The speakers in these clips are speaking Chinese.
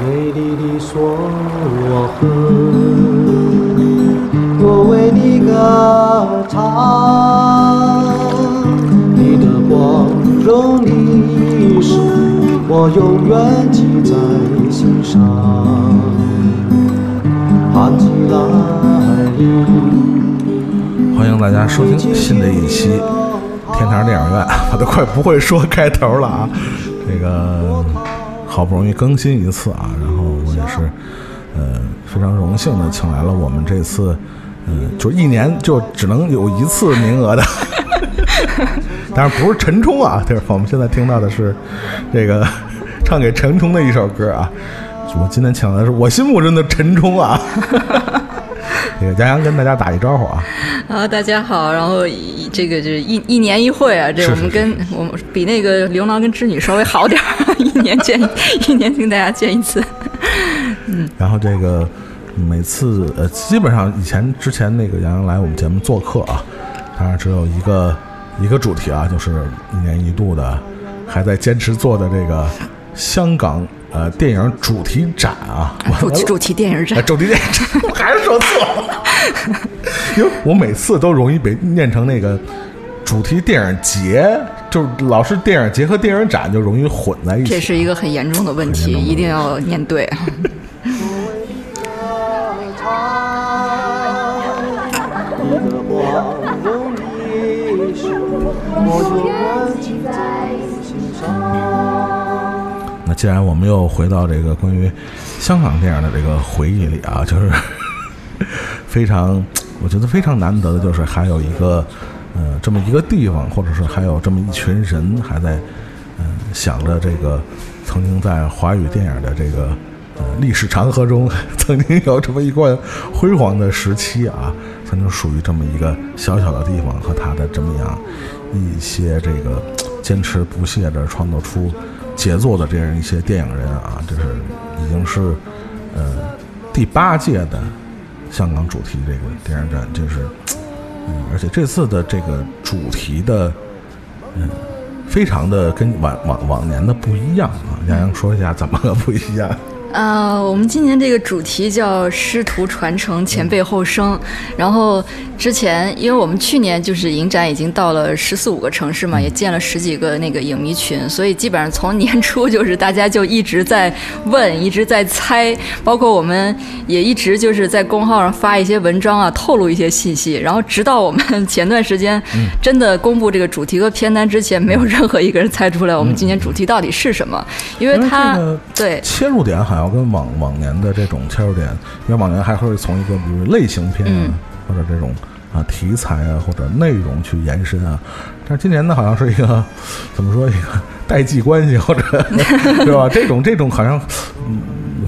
美丽的锁痕，我为你歌唱，你的光荣历史，我永远记在心上。安吉来，欢迎大家收听新的一期天堂电影院，我都快不会说开头了啊！这个好不容易更新一次啊，然后我也是呃非常荣幸的请来了我们这次呃就一年就只能有一次名额的，当然不是陈冲啊，就是我们现在听到的是这个唱给陈冲的一首歌啊。我今天请来的是我心目中的陈冲啊，这个杨洋跟大家打一招呼啊。啊，大家好，然后一这个就是一一年一会啊，这我们跟我们比那个牛郎跟织女稍微好点儿，一年见 一年跟大家见一次。嗯 然后这个每次呃，基本上以前之前那个杨洋来我们节目做客啊，当然只有一个一个主题啊，就是一年一度的还在坚持做的这个香港呃电影主题展啊，主题主题电影啊展，主题电影展，我还是说错了，因为我每次都容易被念成那个。主题电影节就是老是电影结合电影展就容易混在一起，这是一个很严重的问题，一定要念对。那既然我们又回到这个关于香港电影的这个回忆里啊，就是非常，我觉得非常难得的，就是还有一个呃这么一个地方，或者是还有这么一群人还在嗯、想着这个曾经在华语电影的这个呃历史长河中，曾经有这么一段辉煌的时期啊，曾经属于这么一个小小的地方和他的这么样一些这个坚持不懈地创作出杰作的这样一些电影人啊，这是已经是呃第八届的香港主题这个电影展，这是而且这次的这个主题的嗯。非常的跟往往往年的不一样啊，杨洋说一下怎么个不一样？呃，我们今年这个主题叫“师徒传承，前辈后生”。然后之前，因为我们去年就是影展已经到了十四五个城市嘛，也建了十几个那个影迷群，所以基本上从年初就是大家就一直在问，一直在猜，包括我们也一直就是在公号上发一些文章啊，透露一些信息。然后直到我们前段时间真的公布这个主题和片单之前，没有任何一个人猜出来我们今年主题到底是什么，因为因为它对。切入点好像跟往往年的这种切入点，因为往年还会从一个比如类型片啊，嗯或者这种啊题材啊或者内容去延伸啊，但是今年呢好像是一个怎么说一个代际关系或者 对吧？这种这种好像嗯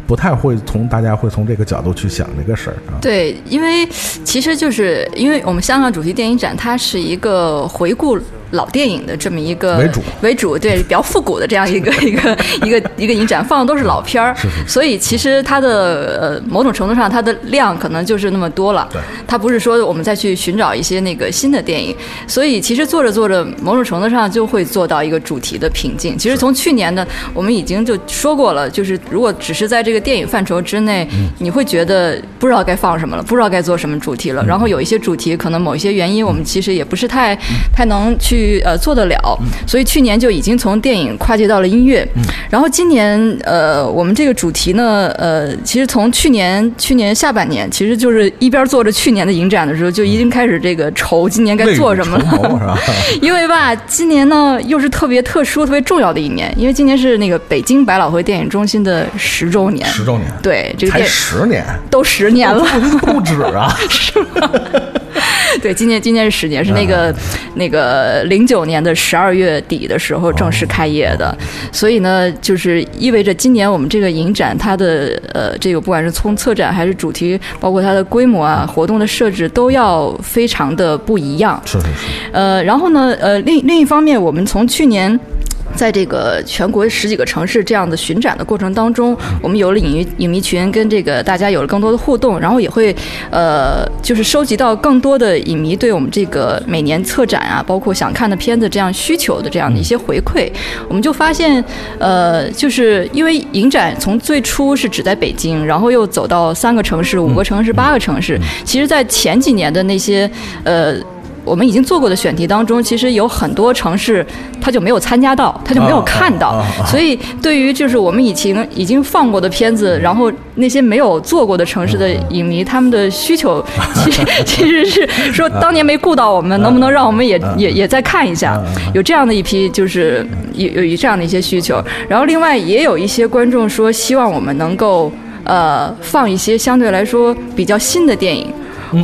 不太会从大家会从这个角度去想这个事儿啊。对，因为其实就是因为我们香港主题电影展，它是一个回顾老电影的这么一个为主。为主，对，比较复古的这样一个 一个一个一个影展，放的都是老片儿，所以其实它的呃某种程度上它的量可能就是那么多了，对，它不是说我们再去寻找一些那个新的电影，所以其实做着做着，某种程度上就会做到一个主题的瓶颈。其实从去年的我们已经就说过了，就是如果只是在这个电影范畴之内，你会觉得不知道该放什么了，不知道该做什么主题了。然后有一些主题可能某一些原因，我们其实也不是太太能去呃做得了，所以去年就已经从电影跨界到了音乐。然后今年呃，我们这个主题呢，呃，其实从去年去年下半年，其实就是一边做着去年的影展的时候，就已经开始这个愁今年该做什么了。因为吧，今年呢又是特别特殊、特别重要的一年，因为今年是那个北京百老汇电影中心的十周年。十周年，对，这个才电十年，都十年了。不止啊！对，今年今年是十年，是那个、那个零九年的十二月底的时候正式开业的，所以呢，就是意味着今年我们这个影展它的呃这个不管是从策展还是主题，包括它的规模啊、活动的设置都要非常的不一样。是是是，呃，然后呢，呃，另另一方面，我们从去年。在这个全国十几个城市这样的巡展的过程当中，我们有了影迷影迷群，跟这个大家有了更多的互动，然后也会呃，就是收集到更多的影迷对我们这个每年策展啊，包括想看的片子这样需求的这样的一些回馈，我们就发现，呃，就是因为影展从最初是只在北京，然后又走到三个城市、五个城市、八个城市，其实，在前几年的那些呃。我们已经做过的选题当中，其实有很多城市他就没有参加到，他就没有看到。所以，对于就是我们已经已经放过的片子，然后那些没有做过的城市的影迷，他们的需求 其实其实是说，当年没顾到我们，能不能让我们也也也再看一下？有这样的一批，就是有有这样的一些需求。然后，另外也有一些观众说，希望我们能够呃放一些相对来说比较新的电影。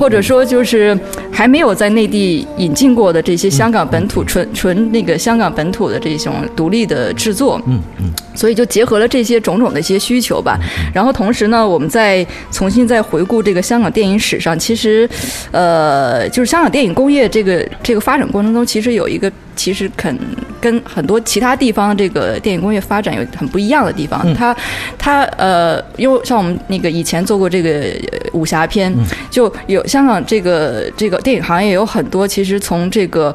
或者说，就是还没有在内地引进过的这些香港本土纯纯那个香港本土的这种独立的制作，嗯嗯，所以就结合了这些种种的一些需求吧。然后同时呢，我们再重新再回顾这个香港电影史上，其实，呃，就是香港电影工业这个这个发展过程中，其实有一个。其实肯跟很多其他地方这个电影工业发展有很不一样的地方。它它呃，因为像我们那个以前做过这个武侠片，就有香港这个这个电影行业有很多其实从这个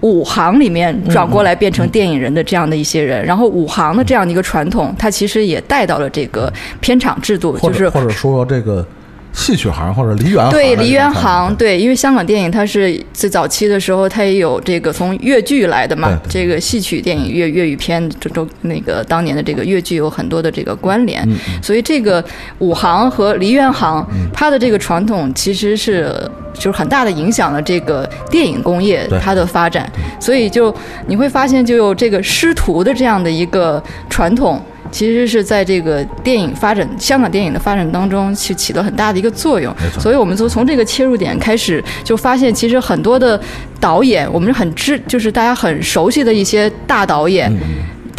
武行里面转过来变成电影人的这样的一些人。然后武行的这样的一个传统，它其实也带到了这个片场制度，就是或者说这个。戏曲行或者梨园行，对梨园行，对，因为香港电影它是最早期的时候，它也有这个从粤剧来的嘛，这个戏曲电影粤粤语片，这都那个当年的这个粤剧有很多的这个关联，所以这个武行和梨园行，它的这个传统其实是就是很大的影响了这个电影工业它的发展，所以就你会发现就有这个师徒的这样的一个传统。其实是在这个电影发展，香港电影的发展当中，去起了很大的一个作用。所以我们就从这个切入点开始，就发现其实很多的导演，我们很知，就是大家很熟悉的一些大导演。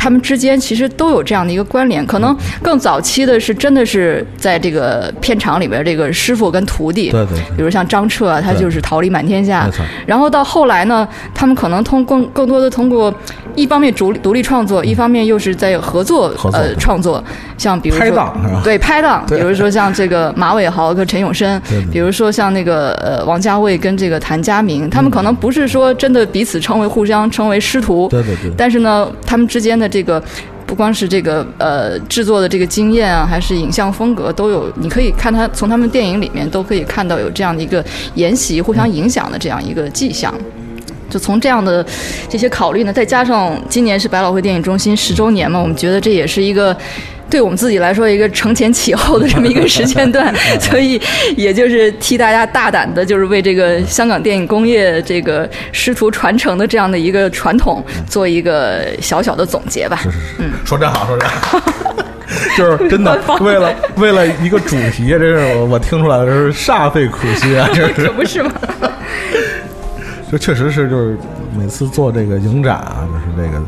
他们之间其实都有这样的一个关联，可能更早期的是真的是在这个片场里边这个师傅跟徒弟，对对，比如像张彻，啊他就是桃李满天下，然后到后来呢，他们可能通更更多的通过一方面独独立创作，一方面又是在合作呃创作，像比如说拍档。对拍档，比如说像这个马伟豪跟陈永生，比如说像那个呃王家卫跟这个谭家明，他们可能不是说真的彼此称为互相称为师徒，对对对，但是呢，他们之间的。这个不光是这个呃制作的这个经验啊，还是影像风格都有，你可以看他从他们电影里面都可以看到有这样的一个沿袭、互相影响的这样一个迹象。就从这样的这些考虑呢，再加上今年是百老汇电影中心十周年嘛，我们觉得这也是一个。对我们自己来说，一个承前启后的这么一个时间段，所以也就是替大家大胆的，就是为这个香港电影工业这个师徒传承的这样的一个传统做一个小小的总结吧。是是是，嗯，说真好，说真好，就是真的为了为了一个主题，这是我我听出来的，是煞费苦心啊，这 可不是吗？这确实是，就是每次做这个影展啊，就是这个。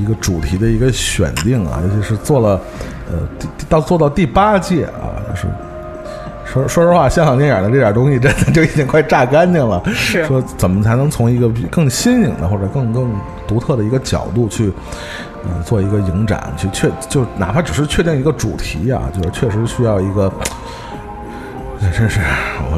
一个主题的一个选定啊，尤其是做了，呃，到做到第八届啊，就是说说实话，香港电影的这点东西真的就已经快榨干净了。是说怎么才能从一个更新颖的或者更更独特的一个角度去，呃，做一个影展，去确就哪怕只是确定一个主题啊，就是确实需要一个。真是，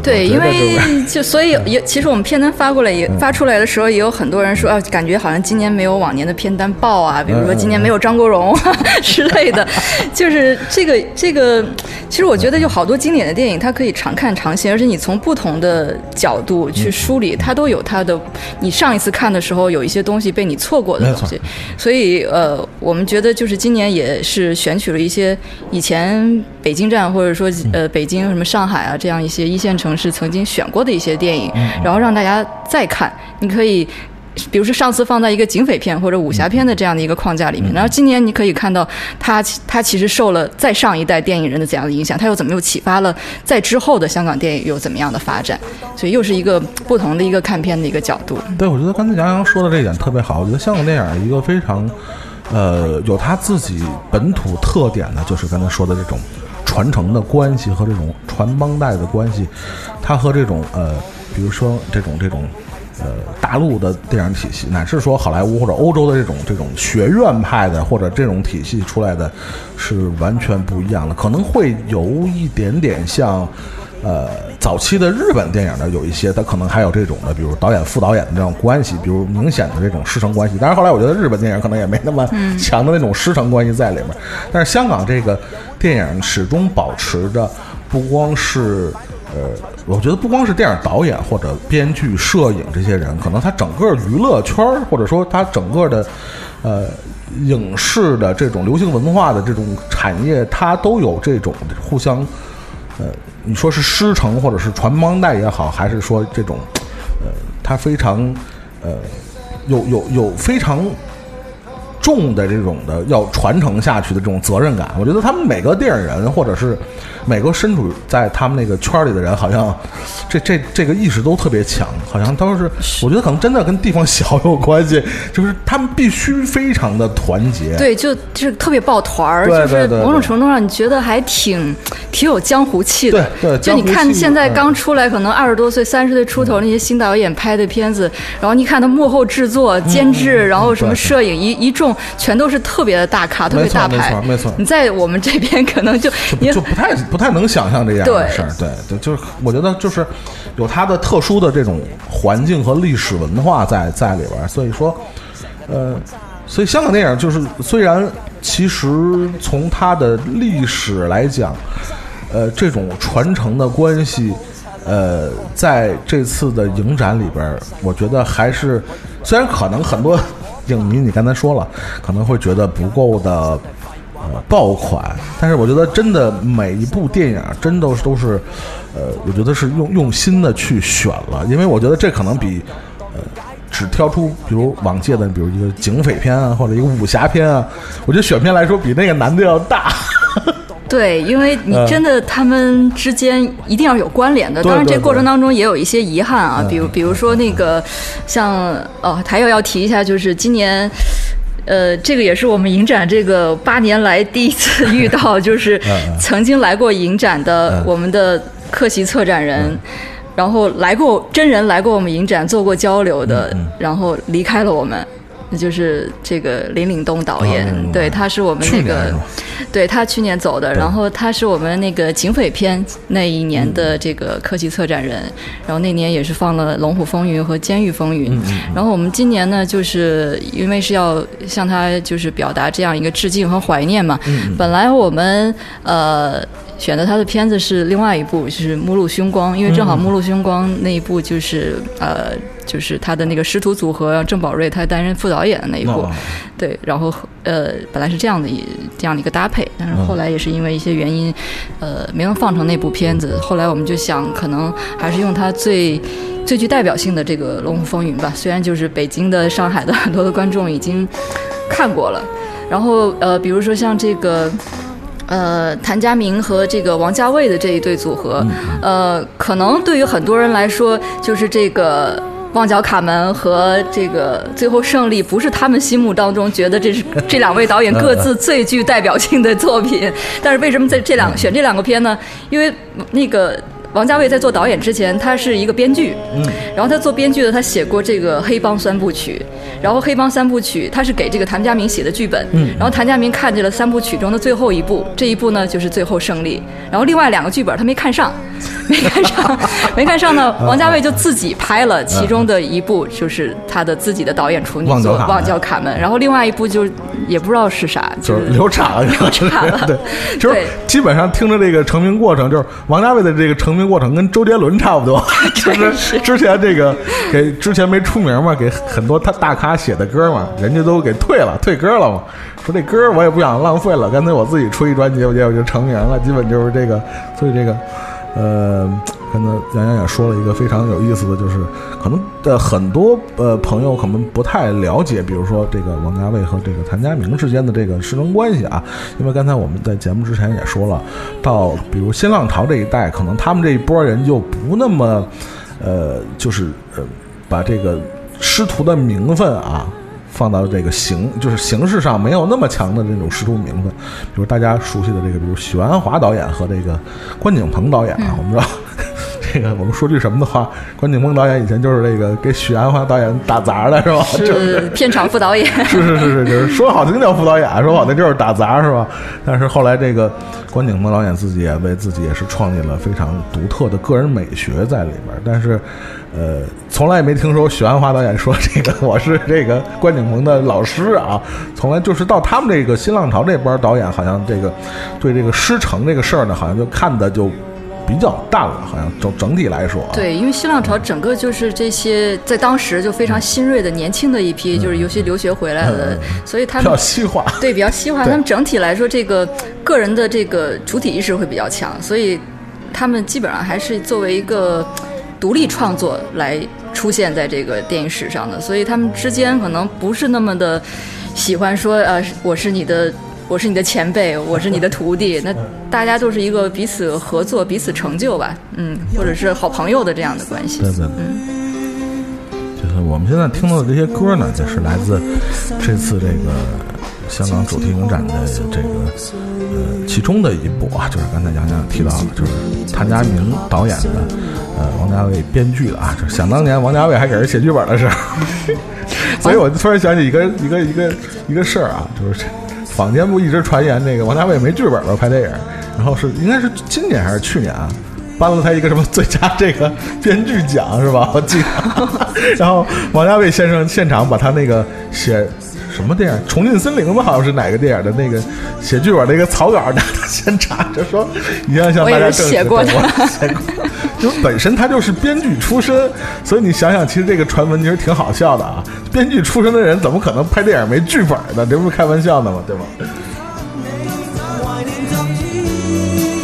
对，因为就所以也其实我们片单发过来也发出来的时候，也有很多人说啊，感觉好像今年没有往年的片单爆啊，比如说今年没有张国荣 之类的，就是这个这个，其实我觉得就好多经典的电影，它可以常看常新，而且你从不同的角度去梳理，它都有它的。你上一次看的时候，有一些东西被你错过的东西，所以呃，我们觉得就是今年也是选取了一些以前北京站或者说呃北京什么上海啊。这样一些一线城市曾经选过的一些电影，然后让大家再看。你可以，比如说上次放在一个警匪片或者武侠片的这样的一个框架里面，然后今年你可以看到，它它其实受了再上一代电影人的怎样的影响，它又怎么又启发了在之后的香港电影又怎么样的发展，所以又是一个不同的一个看片的一个角度。对，我觉得刚才杨洋说的这一点特别好。我觉得香港电影一个非常，呃，有他自己本土特点的，就是刚才说的这种。传承的关系和这种传帮带的关系，它和这种呃，比如说这种这种呃大陆的电影体系，乃至说好莱坞或者欧洲的这种这种学院派的或者这种体系出来的，是完全不一样的，可能会有一点点像。呃，早期的日本电影呢，有一些它可能还有这种的，比如导演副导演的这种关系，比如明显的这种师承关系。但是，后来我觉得日本电影可能也没那么强的那种师承关系在里面。但是香港这个电影始终保持着，不光是呃，我觉得不光是电影导演或者编剧、摄影这些人，可能他整个娱乐圈儿，或者说他整个的呃影视的这种流行文化的这种产业，它都有这种互相呃。你说是师承或者是传帮带也好，还是说这种，呃，他非常，呃，有有有非常重的这种的要传承下去的这种责任感。我觉得他们每个电影人或者是。每个身处在他们那个圈里的人，好像这这这个意识都特别强，好像都是。我觉得可能真的跟地方小有关系，就是他们必须非常的团结。对，就就是特别抱团儿，就是某种程度上你觉得还挺挺有江湖气的。对，就你看现在刚出来，可能二十多岁、三十岁出头那些新导演拍的片子，然后你看他幕后制作、监制，然后什么摄影一一众，全都是特别的大咖，特别大牌。没错，没错。你在我们这边可能就就不太。不太能想象这样的事儿，对对，就是我觉得就是有它的特殊的这种环境和历史文化在在里边儿，所以说，呃，所以香港电影就是虽然其实从它的历史来讲，呃，这种传承的关系，呃，在这次的影展里边儿，我觉得还是虽然可能很多影迷你刚才说了，可能会觉得不够的。呃爆款，但是我觉得真的每一部电影真都都是，呃，我觉得是用用心的去选了，因为我觉得这可能比，呃，只挑出比如往届的，比如一个警匪片啊，或者一个武侠片啊，我觉得选片来说比那个难度要大。对，因为你真的他们之间一定要有关联的，当然这过程当中也有一些遗憾啊，比如比如说那个像哦，还有要提一下，就是今年。呃，这个也是我们影展这个八年来第一次遇到，就是 曾经来过影展的我们的客席策展人，然后来过真人来过我们影展做过交流的，然后离开了我们。那就是这个林岭东导演，对，他是我们那个，对他去年走的，然后他是我们那个警匪片那一年的这个科技策展人，然后那年也是放了《龙虎风云》和《监狱风云》，然后我们今年呢，就是因为是要向他就是表达这样一个致敬和怀念嘛，本来我们呃。选择他的片子是另外一部，就是《目露凶光》，因为正好《目露凶光》那一部就是呃，就是他的那个师徒组合，郑宝瑞他担任副导演的那一部，对，然后呃，本来是这样的一这样的一个搭配，但是后来也是因为一些原因，呃，没能放成那部片子。后来我们就想，可能还是用他最最具代表性的这个《龙虎风云》吧。虽然就是北京的、上海的很多的观众已经看过了，然后呃，比如说像这个。呃，谭家明和这个王家卫的这一对组合，呃，可能对于很多人来说，就是这个《旺角卡门》和这个《最后胜利》，不是他们心目当中觉得这是这两位导演各自最具代表性的作品。但是为什么在这两选这两个片呢？因为那个。王家卫在做导演之前，他是一个编剧，嗯，然后他做编剧的，他写过这个《黑帮三部曲》，然后《黑帮三部曲》他是给这个谭家明写的剧本，嗯，然后谭家明看见了三部曲中的最后一部，这一部呢就是《最后胜利》，然后另外两个剧本他没看上，没看上，没看上呢，王家卫就自己拍了其中的一部，就是他的自己的导演处女作《旺角卡门》，然后另外一部就也不知道是啥，就是流产了，流产了，对，就是基本上听着这个成名过程，就是王家卫的这个成名。过程跟周杰伦差不多，就是之前这个给之前没出名嘛，给很多他大咖写的歌嘛，人家都给退了，退歌了嘛。说这歌我也不想浪费了，干脆我自己出一专辑，我就我就成名了。基本就是这个，所以这个，呃。刚才杨洋也说了一个非常有意思的就是，可能的很多呃朋友可能不太了解，比如说这个王家卫和这个谭家明之间的这个师生关系啊。因为刚才我们在节目之前也说了，到比如新浪潮这一代，可能他们这一波人就不那么，呃，就是呃，把这个师徒的名分啊放到这个形，就是形式上没有那么强的那种师徒名分。比如大家熟悉的这个，比如许鞍华导演和这个关锦鹏导演啊，我们知道。这个我们说句什么的话，关锦鹏导演以前就是这个给许鞍华导演打杂的是吧？是片场副导演。是是是是，就是说好听叫副导演，说好听就是打杂是吧？但是后来这个关锦鹏导演自己也为自己也是创立了非常独特的个人美学在里边，但是呃，从来没听说许鞍华导演说这个我是这个关锦鹏的老师啊，从来就是到他们这个新浪潮这波导演，好像这个对这个师承这个事儿呢，好像就看的就。比较淡了，好像整整体来说。对，因为新浪潮整个就是这些在当时就非常新锐的年轻的一批，就是尤其留学回来的，所以他们比较西 化。对，比较西化。他们整体来说，这个个人的这个主体意识会比较强，所以他们基本上还是作为一个独立创作来出现在这个电影史上的，所以他们之间可能不是那么的喜欢说呃，我是你的。我是你的前辈，我是你的徒弟，那大家都是一个彼此合作、彼此成就吧，嗯，或者是好朋友的这样的关系。对对，嗯，就是我们现在听到的这些歌呢，就是来自这次这个香港主题影展的这个呃其中的一部啊，就是刚才杨洋提到了，就是谭家明导演的，呃，王家卫编剧的啊，就想当年王家卫还给人写剧本的时候，所以我就突然想起一个一个一个一个事儿啊，就是。坊间不一直传言那个王家卫没剧本吗？拍电影，然后是应该是今年还是去年啊，颁了他一个什么最佳这个编剧奖是吧？我记得。然后王家卫先生现场把他那个写什么电影《重庆森林》吧，好像是哪个电影的那个写剧本的一个草稿拿到现场，就说你要向大家证实，写过的。就本身他就是编剧出身，所以你想想，其实这个传闻其实挺好笑的啊。编剧出身的人怎么可能拍电影没剧本呢？这不是开玩笑的吗？对吗？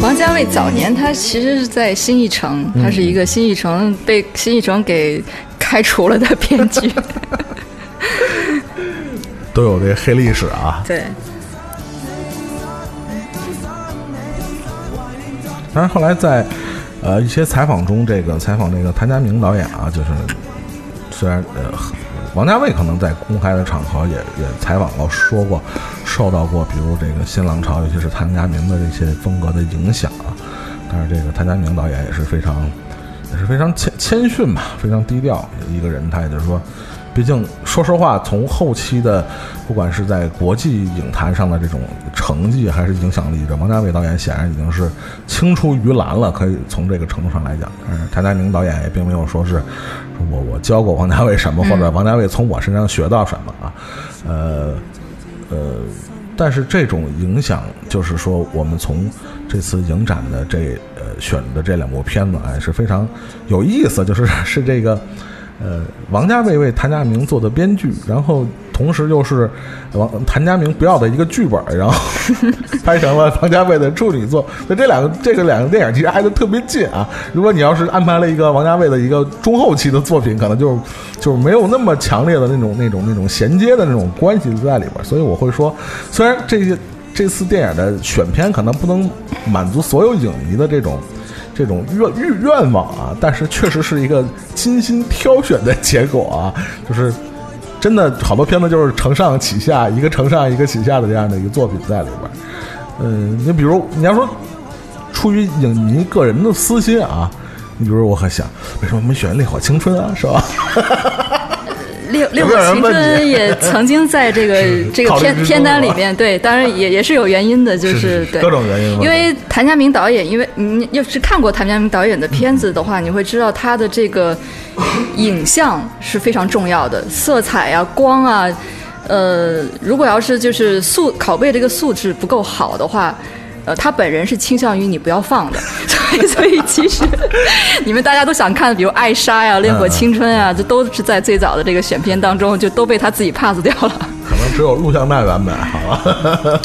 王家卫早年他其实是在新艺城，他是一个新艺城被新艺城给开除了的编剧，都有这黑历史啊。对。但是后来在。呃，一些采访中，这个采访这个谭家明导演啊，就是虽然呃，王家卫可能在公开的场合也也采访过，说过受到过，比如这个新浪潮，尤其是谭家明的这些风格的影响啊。但是这个谭家明导演也是非常也是非常谦谦逊吧，非常低调一个人。他也就是说。毕竟，说实话，从后期的，不管是在国际影坛上的这种成绩，还是影响力，这王家卫导演显然已经是青出于蓝了。可以从这个程度上来讲，但是谭家明导演也并没有说是我我教过王家卫什么，或者王家卫从我身上学到什么啊，呃呃，但是这种影响，就是说，我们从这次影展的这呃选的这两部片子，哎，是非常有意思，就是是这个。呃，王家卫为谭家明做的编剧，然后同时又是王谭家明不要的一个剧本，然后 拍成了王家卫的处女作。那这两个这个两个电影其实挨得特别近啊。如果你要是安排了一个王家卫的一个中后期的作品，可能就就没有那么强烈的那种那种那种衔接的那种关系在里边。所以我会说，虽然这些这次电影的选片可能不能满足所有影迷的这种。这种愿愿愿望啊，但是确实是一个精心挑选的结果啊，就是真的好多片子就是承上启下，一个承上一个启下的这样的一个作品在里边。嗯，你比如你要说出于影迷个人的私心啊，你比如我很想，为什么没选《烈火青春》啊，是吧？烈烈火青春也曾经在这个 这个片片单里面，对，当然也也是有原因的，就是对各种原因。因为谭家明导演，因为你要是看过谭家明导演的片子的话，你会知道他的这个影像是非常重要的，色彩啊、光啊，呃，如果要是就是素拷贝这个素质不够好的话。呃，他本人是倾向于你不要放的，所以所以其实你们大家都想看，比如《爱莎》呀、《烈火青春》啊，这都是在最早的这个选片当中就都被他自己 pass 掉了。可能只有录像带版本好吧？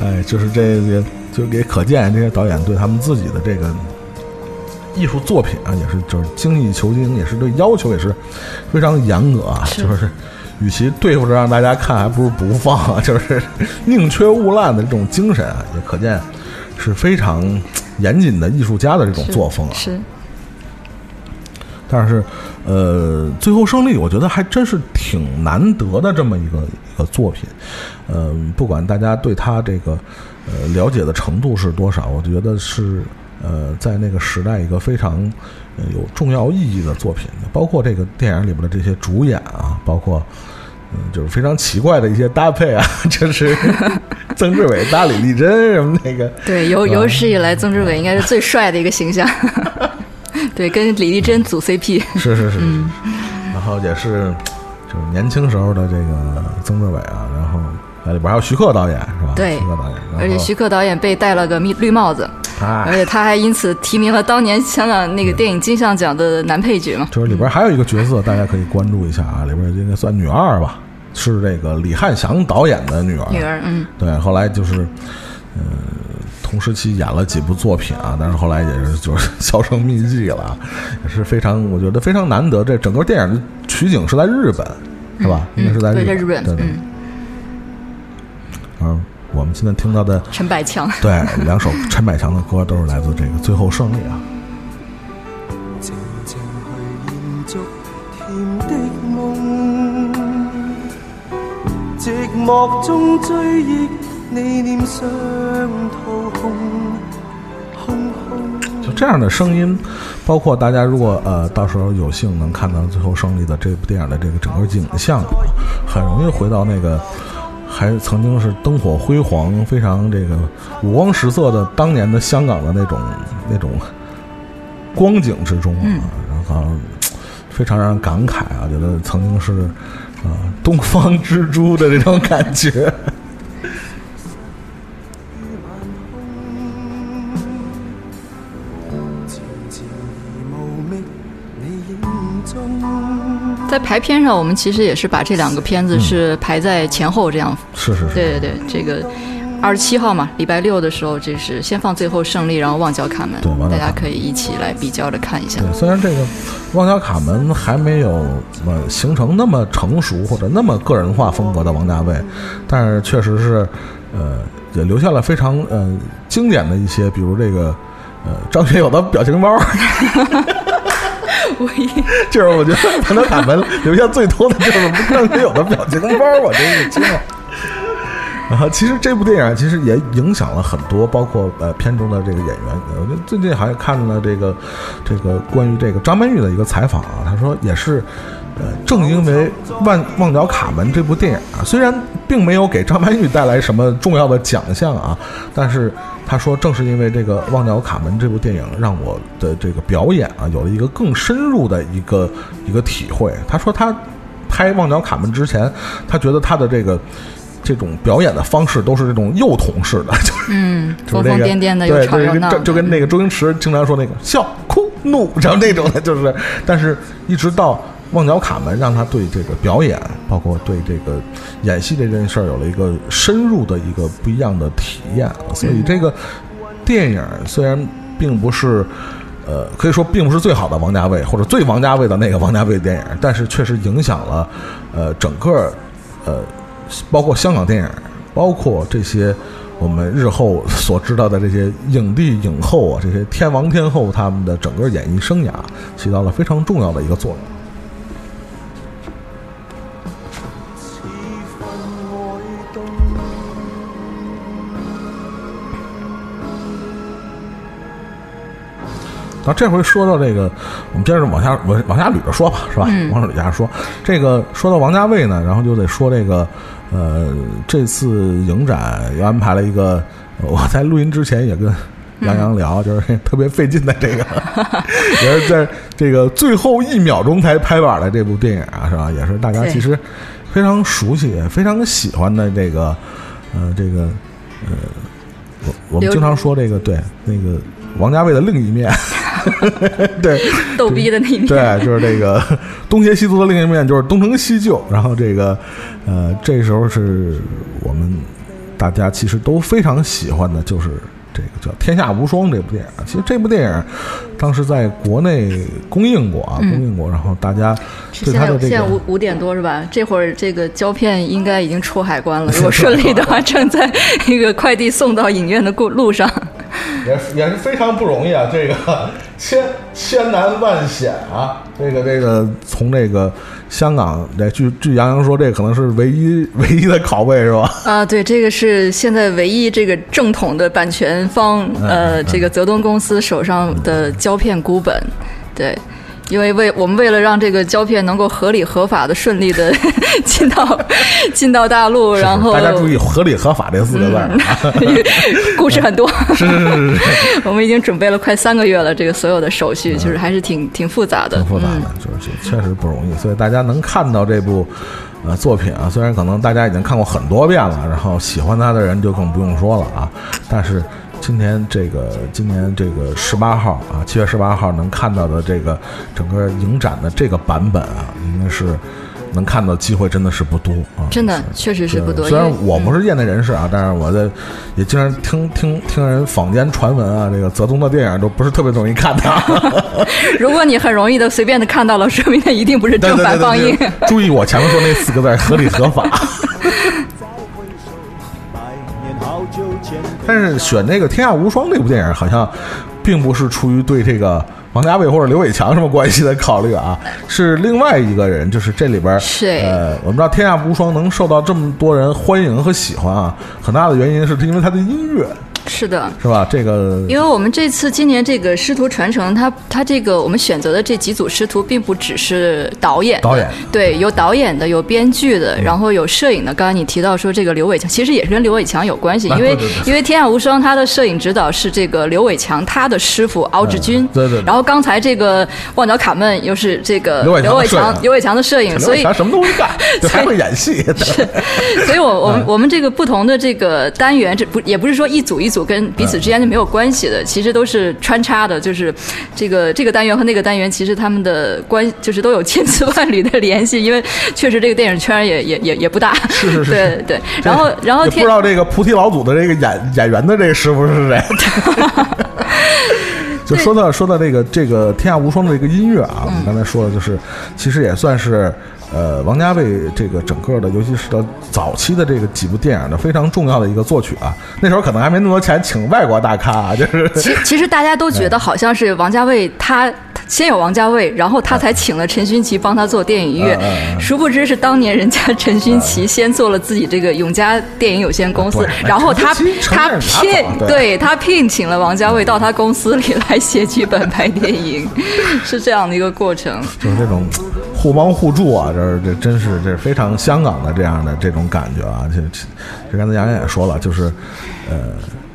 哎，就是这些，就给可见这些导演对他们自己的这个艺术作品啊，也是就是精益求精，也是对要求也是非常严格啊，就是。与其对付着让大家看，还不如不放啊！就是宁缺毋滥的这种精神啊，也可见是非常严谨的艺术家的这种作风啊。是。但是，呃，最后胜利，我觉得还真是挺难得的这么一个一个作品。嗯，不管大家对他这个呃了解的程度是多少，我觉得是呃，在那个时代一个非常呃有重要意义的作品，包括这个电影里边的这些主演啊，包括嗯，就是非常奇怪的一些搭配啊，就是 曾志伟搭李丽珍什么那个，对，有有史以来曾志伟应该是最帅的一个形象，对，跟李丽珍组 CP，是是是，然后也是就是年轻时候的这个曾志伟啊，然后在里边还有徐克导演是吧？对徐克导演，而且徐克导演被戴了个绿绿帽子，而哎，且他还因此提名了当年香港那个电影金像奖的男配角嘛。就是里边还有一个角色，大家可以关注一下啊，里边应该算女二吧，是这个李汉祥导演的女儿，女儿，嗯，对，后来就是，呃，同时期演了几部作品啊，但是后来也是就是 销声匿迹了，也是非常我觉得非常难得。这整个电影的取景是在日本，是吧？应该是在对，日在日本，对对。嗯，嗯，我们现在听到的陈百强，对两首陈百强的歌都是来自这个《最后胜利》啊。靜靜去延續甜的夢，寂寞中追忆你臉上桃紅，空空。就这样的声音，包括大家如果呃到时候有幸能看到《最后胜利》的这部电影的这个整個影像啊，很容易回到那個還曾经是灯火辉煌、非常这个五光十色的当年的香港的那种那种光景之中啊，然后非常让人感慨啊，觉得曾经是呃东方之珠的那种感覺。在排片上，我们其实也是把这两个片子是排在前后这样。是是是，对对对，这个二十七号嘛，礼拜六的时候，这是先放《最后胜利》，然后《旺角卡门对大家可以一起来比较着看一下。对，虽然这个旺角卡门还没有呃形成那么成熟或者那么个人化风格的王家卫，但是确实是呃也留下了非常呃经典的一些，比如这个呃张学友的表情包，就是我觉得旺角卡门留下最多的就是张学友的表情包，我真是惊了。然后，其实这部电影其实也影响了很多，包括呃片中的这个演员。我觉得最近还看了这个这个关于这个张曼玉的一个采访啊，他说也是，呃，正因为《旺旺角卡门》这部电影啊，虽然并没有给张曼玉带来什么重要的奖项啊，但是他说正是因为这个《旺角卡门》这部电影，让我的这个表演啊有了一个更深入的一个一个体会。他说他拍《旺角卡门》之前，他觉得他的这个。这种表演的方式都是这种幼童式的，就是嗯，疯疯癫癫的，对，就就跟那个周星驰经常说那个笑、哭、怒，然后那种的，就是，但是一直到《旺角卡门》，让他对这个表演，包括对这个演戏这件事儿，有了一个深入的一个不一样的体验。所以这个电影虽然并不是。呃，可以说并不是最好的王家卫，或者最王家卫的那个王家卫电影，但是确实影响了，呃，整个，呃，包括香港电影，包括这些我们日后所知道的这些影帝、影后啊，这些天王天后他们的整个演艺生涯，起到了非常重要的一个作用。那这回说到这个，我们接着往下往往下捋着说吧，是吧？往下捋下说。这个说到王家卫呢，然后就得说这个，呃，这次影展又安排了一个，我在录音之前也跟杨洋聊，就是 特别费劲的这个，也是在这个最后一秒钟才拍板的这部电影啊，是吧？也是大家其实非常熟悉、也非常喜欢的这个，呃，这个，呃，我我们经常说这个对那个王家卫的另一面。对逗逼的那一面。对，就是这个东邪西毒的另一面，就是东成西就。然后这个，呃，这时候是我们大家其实都非常喜欢的，就是这个叫《天下无双》这部电影。其实这部电影当时在国内公映过啊，公映过，然后大家对现在它的这个现在五五点多是吧？这会儿这个胶片应该已经出海关了，如果顺利的话，正在那个快递送到影院的过路上。也也是非常不容易啊，这个 千千难万险啊，这个这个从这个香港，来据据杨洋说，这可能是唯一唯一的拷贝是吧？啊，对，这个是现在唯一这个正统的版权方，呃，这个泽东公司手上的胶片孤本，对。因为为我们为了让这个胶片能够合理合法的顺利的 进到进到大陆，然后大家注意“合理合法”这四个字 故事很多，是是是是，我们已经准备了快三个月了，这个所有的手续就是还是挺挺复杂的，挺复杂的，就是确实不容易。所以大家能看到这部呃作品啊，虽然可能大家已经看过很多遍了，然后喜欢他的人就更不用说了啊，但是。今年这个今年这个十八号啊，七月十八号能看到的这个整个影展的这个版本啊，应该是能看到机会真的是不多啊，真的确实是不多。虽然我不是业内人士啊，但是我在也经常听听听人坊间传闻啊，这个泽东的电影都不是特别容易看的。如果你很容易的随便的看到了，说明它一定不是正版放映。注意我前面说那四个字：合理合法。但是选那个《天下无双》这部电影，好像并不是出于对这个王家卫或者刘伟强什么关系的考虑啊，是另外一个人，就是这里边呃，我们知道《天下无双》能受到这么多人欢迎和喜欢啊，很大的原因是因为它的音乐。是的，是吧？这个，因为我们这次今年这个师徒传承，他他这个我们选择的这几组师徒，并不只是导演，导演。对，有导演的，有编剧的，然后有摄影的。刚刚你提到说这个刘伟强，其实也是跟刘伟强有关系，因为因为《天下无双》他的摄影指导是这个刘伟强他的师傅敖志军，对对。然后刚才这个《旺角卡门》又是这个刘伟强刘伟强的摄影，所以什么都会干，还会演戏。是，所以我我们我们这个不同的这个单元，这不也不是说一组一组跟彼此之间。是没有关系的，其实都是穿插的，就是这个这个单元和那个单元，其实他们的关就是都有千丝万缕的联系，因为确实这个电影圈也也也也不大，是是是，对对。然后然后不知道这个菩提老祖的这个演演员的这个师傅是谁？就说到说到这个这个天下无双的这个音乐啊，我们刚才说的就是，其实也算是。呃，王家卫这个整个的，尤其是到早期的这个几部电影的非常重要的一个作曲啊，那时候可能还没那么多钱请外国大咖，啊就是。其其实大家都觉得好像是王家卫他。先有王家卫，然后他才请了陈勋奇帮他做电影音乐。殊不知是当年人家陈勋奇先做了自己这个永嘉电影有限公司，然后他他聘对他聘请了王家卫到他公司里来写剧本拍电影，是这样的一个过程。就是这种互帮互助啊，这这真是这是非常香港的这样的这种感觉啊。这这刚才杨洋也说了，就是呃。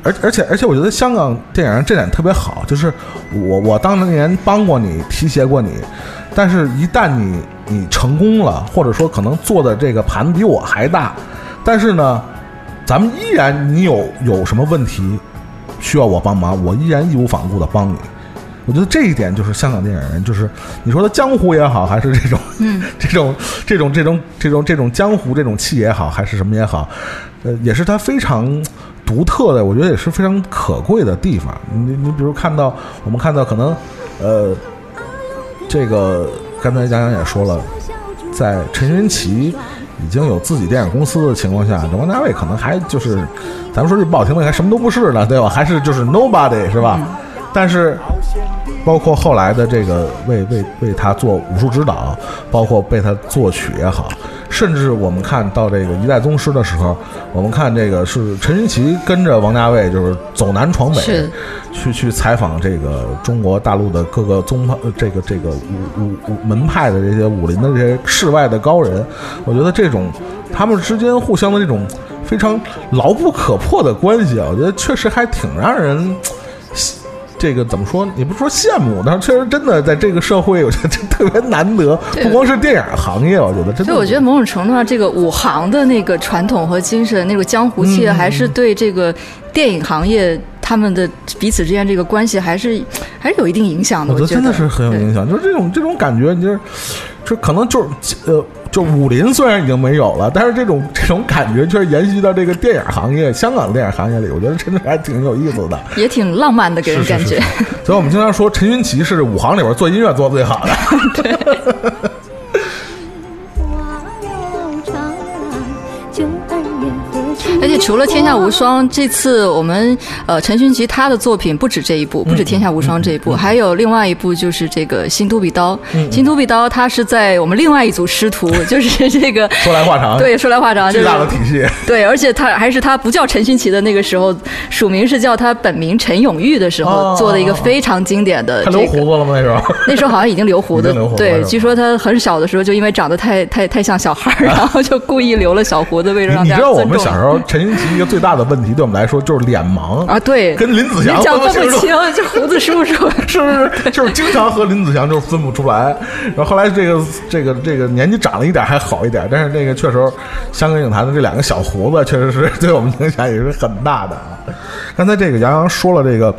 而而且而且，我觉得香港电影这点特别好，就是我我当年帮过你提携过你，但是一旦你你成功了，或者说可能做的这个盘比我还大，但是呢，咱们依然你有有什么问题需要我帮忙，我依然义无反顾的帮你。我觉得这一点就是香港电影人，就是你说的江湖也好，还是这种 这种这种这种这种这种江湖这种气也好，还是什么也好，呃，也是他非常。独特的，我觉得也是非常可贵的地方。你你比如看到，我们看到可能，呃，这个刚才杨洋也说了，在陈勋奇已经有自己电影公司的情况下，王家卫可能还就是，咱们说句不好听的，还什么都不是呢，对吧？还是就是 nobody 是吧？但是，包括后来的这个为为为他做武术指导，包括被他作曲也好。甚至我们看到这个一代宗师的时候，我们看这个是陈勋奇跟着王家卫，就是走南闯北，去去采访这个中国大陆的各个宗派，这个这个武武武门派的这些武林的这些世外的高人。我觉得这种他们之间互相的这种非常牢不可破的关系啊，我觉得确实还挺让人。这个怎么说？你不说羡慕，但是确实真的在这个社会，我觉得特别难得。不光是电影行业，我觉得真的。所以我觉得某种程度上，这个武行的那个传统和精神，那个江湖气，还是对这个电影行业他们的彼此之间这个关系，还是还是有一定影响的。我觉得真的是很有影响，就是这种这种感觉，你就是，就可能就是呃。就武林虽然已经没有了，但是这种这种感觉却延续到这个电影行业、香港的电影行业里，我觉得真的还挺有意思的，也挺浪漫的，给人感觉。所以我们经常说陈云奇是武行里边做音乐做的最好的。而且除了《天下无双》，这次我们呃陈勋奇他的作品不止这一部，不止《天下无双》这一部，还有另外一部就是这个《新都比刀》。新都比刀他是在我们另外一组师徒，就是 这个说来话长，对，说来话长，巨大的体系。对，而且他还是他不叫陈勋奇的那个时候，署名是叫他本名陈永玉的时候做的一个非常经典的。他留胡子了吗？那时候？那时候好像已经留胡子。对，据说他很小的时候就因为长得太太太像小孩儿，然后就故意留了小胡子，为了让大家你知道我们小时候 陈勋奇一个最大的问题，对我们来说就是脸盲啊。对，跟林子祥分不清，就胡子叔叔 是不是？就是经常和林子祥就是分不出来。然后后来这个这个这个年纪长了一点还好一点，但是那个确实香港影坛的这两个小胡子确实是对我们影响也是很大的啊。刚才这个杨洋说了这个。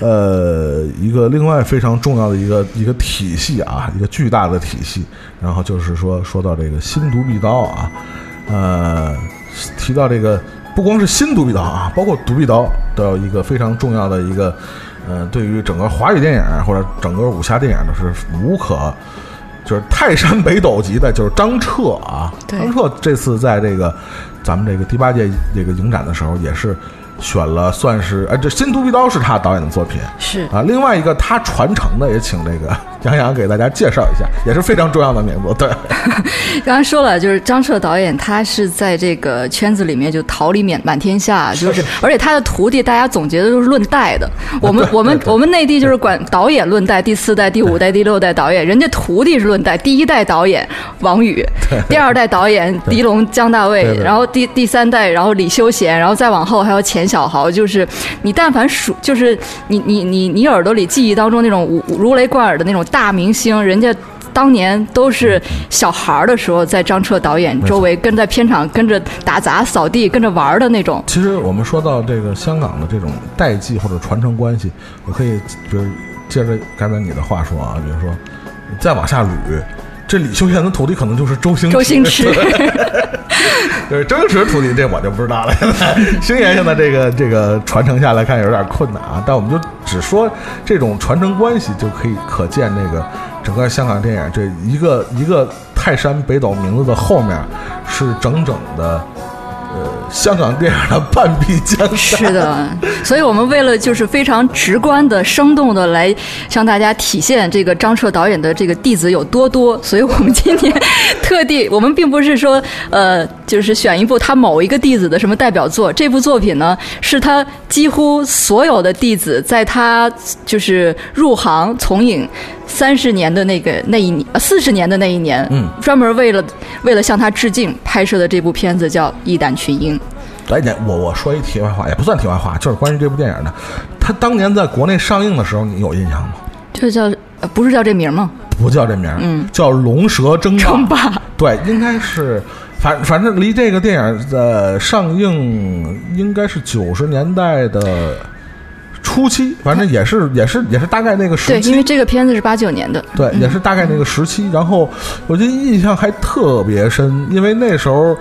呃，一个另外非常重要的一个一个体系啊，一个巨大的体系。然后就是说，说到这个新独臂刀啊，呃，提到这个不光是新独臂刀啊，包括独臂刀都有一个非常重要的一个，呃，对于整个华语电影或者整个武侠电影都是无可，就是泰山北斗级的，就是张彻啊。张彻这次在这个咱们这个第八届这个影展的时候也是。选了算是哎，这《新独臂刀》是他导演的作品，是啊。另外一个他传承的，也请这个杨洋给大家介绍一下，也是非常重要的名字。对，刚才说了，就是张彻导演，他是在这个圈子里面就桃李满满天下，就是而且他的徒弟，大家总结的都是论代的。我们我们我们内地就是管导演论代，第四代、第五代、第六代导演，人家徒弟是论代，第一代导演王宇，第二代导演狄龙、姜大卫，然后第第三代，然后李修贤，然后再往后还有钱。小豪就是你，但凡数就是你你你你耳朵里记忆当中那种如雷贯耳的那种大明星，人家当年都是小孩儿的时候，在张彻导演周围跟在片场跟着打杂扫地跟着玩的那种。其实我们说到这个香港的这种代际或者传承关系，我可以就是接着刚才你的话说啊，比如说再往下捋，这李修贤的徒弟可能就是周星周星驰。就是周星驰徒弟，这我就不知道了。现 在星爷现在这个这个传承下来看有点困难啊，但我们就只说这种传承关系就可以可见那个整个香港电影这一个一个泰山北斗名字的后面是整整的。香港电影的半壁江山是的，所以我们为了就是非常直观的、生动的来向大家体现这个张彻导演的这个弟子有多多，所以我们今天特地，我们并不是说呃，就是选一部他某一个弟子的什么代表作，这部作品呢是他几乎所有的弟子在他就是入行从影。三十年的那个那一年，四十年的那一年，嗯，专门为了为了向他致敬拍摄的这部片子叫《义胆群英》。来，我我说一题外话，也不算题外话，就是关于这部电影的。他当年在国内上映的时候，你有印象吗？就叫不是叫这名吗？不叫这名，嗯，叫《龙蛇争霸》。争霸。对，应该是，反反正离这个电影的上映应该是九十年代的。初期，反正也是也是也是大概那个时期，对，因为这个片子是八九年的，对，也是大概那个时期。然后我觉得印象还特别深，因为那时候，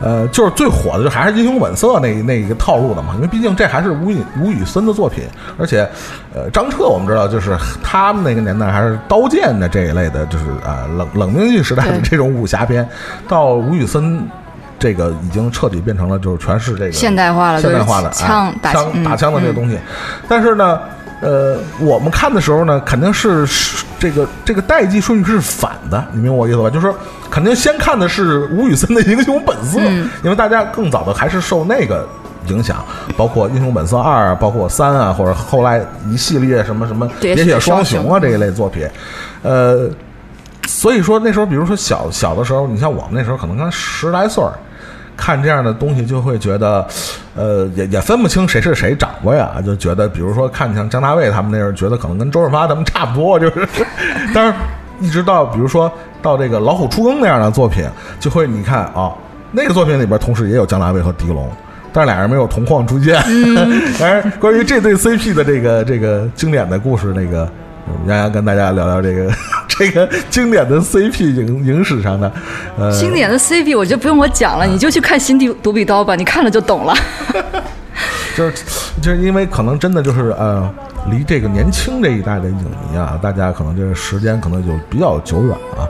呃，就是最火的就还是英雄本色那那一个套路的嘛。因为毕竟这还是吴宇吴宇森的作品，而且，呃，张彻我们知道，就是他们那个年代还是刀剑的这一类的，就是呃冷冷兵器时代的这种武侠片，到吴宇森。这个已经彻底变成了，就是全是这个现代化了，现代化的枪打枪打枪的这个东西。但是呢，呃，我们看的时候呢，肯定是这个这个代际顺序是反的，你明白我意思吧？就是说，肯定先看的是吴宇森的《英雄本色》，因为大家更早的还是受那个影响，包括《英雄本色二》，包括三啊，或者后来一系列什么什么《喋血双雄》啊这一类作品，呃，所以说那时候，比如说小小的时候，你像我们那时候可能刚十来岁儿。看这样的东西就会觉得，呃，也也分不清谁是谁掌柜啊，就觉得，比如说看像张大卫他们那样，觉得可能跟周润发他们差不多，就是。但是，一直到比如说到这个《老虎出更》那样的作品，就会你看啊，那个作品里边同时也有姜大卫和狄龙，但是俩人没有同框出现。但是关于这对 CP 的这个这个经典的故事，那个。杨洋跟大家聊聊这个这个经典的 CP 影影史上的，呃，经典的 CP 我就不用我讲了，你就去看《新地独臂刀》吧，你看了就懂了。就是就是因为可能真的就是呃，离这个年轻这一代的影迷啊，大家可能这个时间可能就比较久远啊，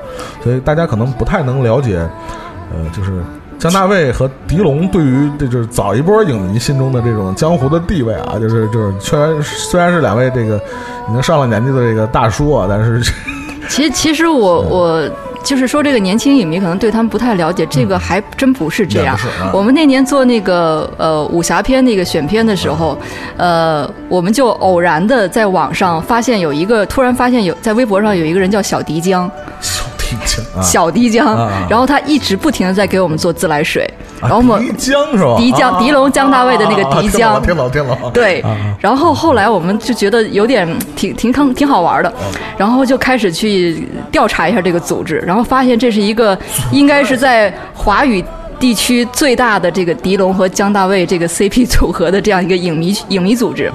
所以大家可能不太能了解，呃，就是。姜大卫和狄龙对于这就是早一波影迷心中的这种江湖的地位啊，就是就是虽然虽然是两位这个已经上了年纪的这个大叔啊，但是其实其实我我。就是说，这个年轻影迷可能对他们不太了解，这个还真不是这样。我们那年做那个呃武侠片那个选片的时候，呃，我们就偶然的在网上发现有一个，突然发现有在微博上有一个人叫小迪江。小滴江，然后他一直不停的在给我们做自来水，然后我们迪江是吧？迪江，狄龙江大卫的那个迪江，听老听老。对，然后后来我们就觉得有点挺挺坑挺好玩的，然后就开始去调查一下这个组织，然后发现这是一个应该是在华语地区最大的这个狄龙和江大卫这个 CP 组合的这样一个影迷影迷组织。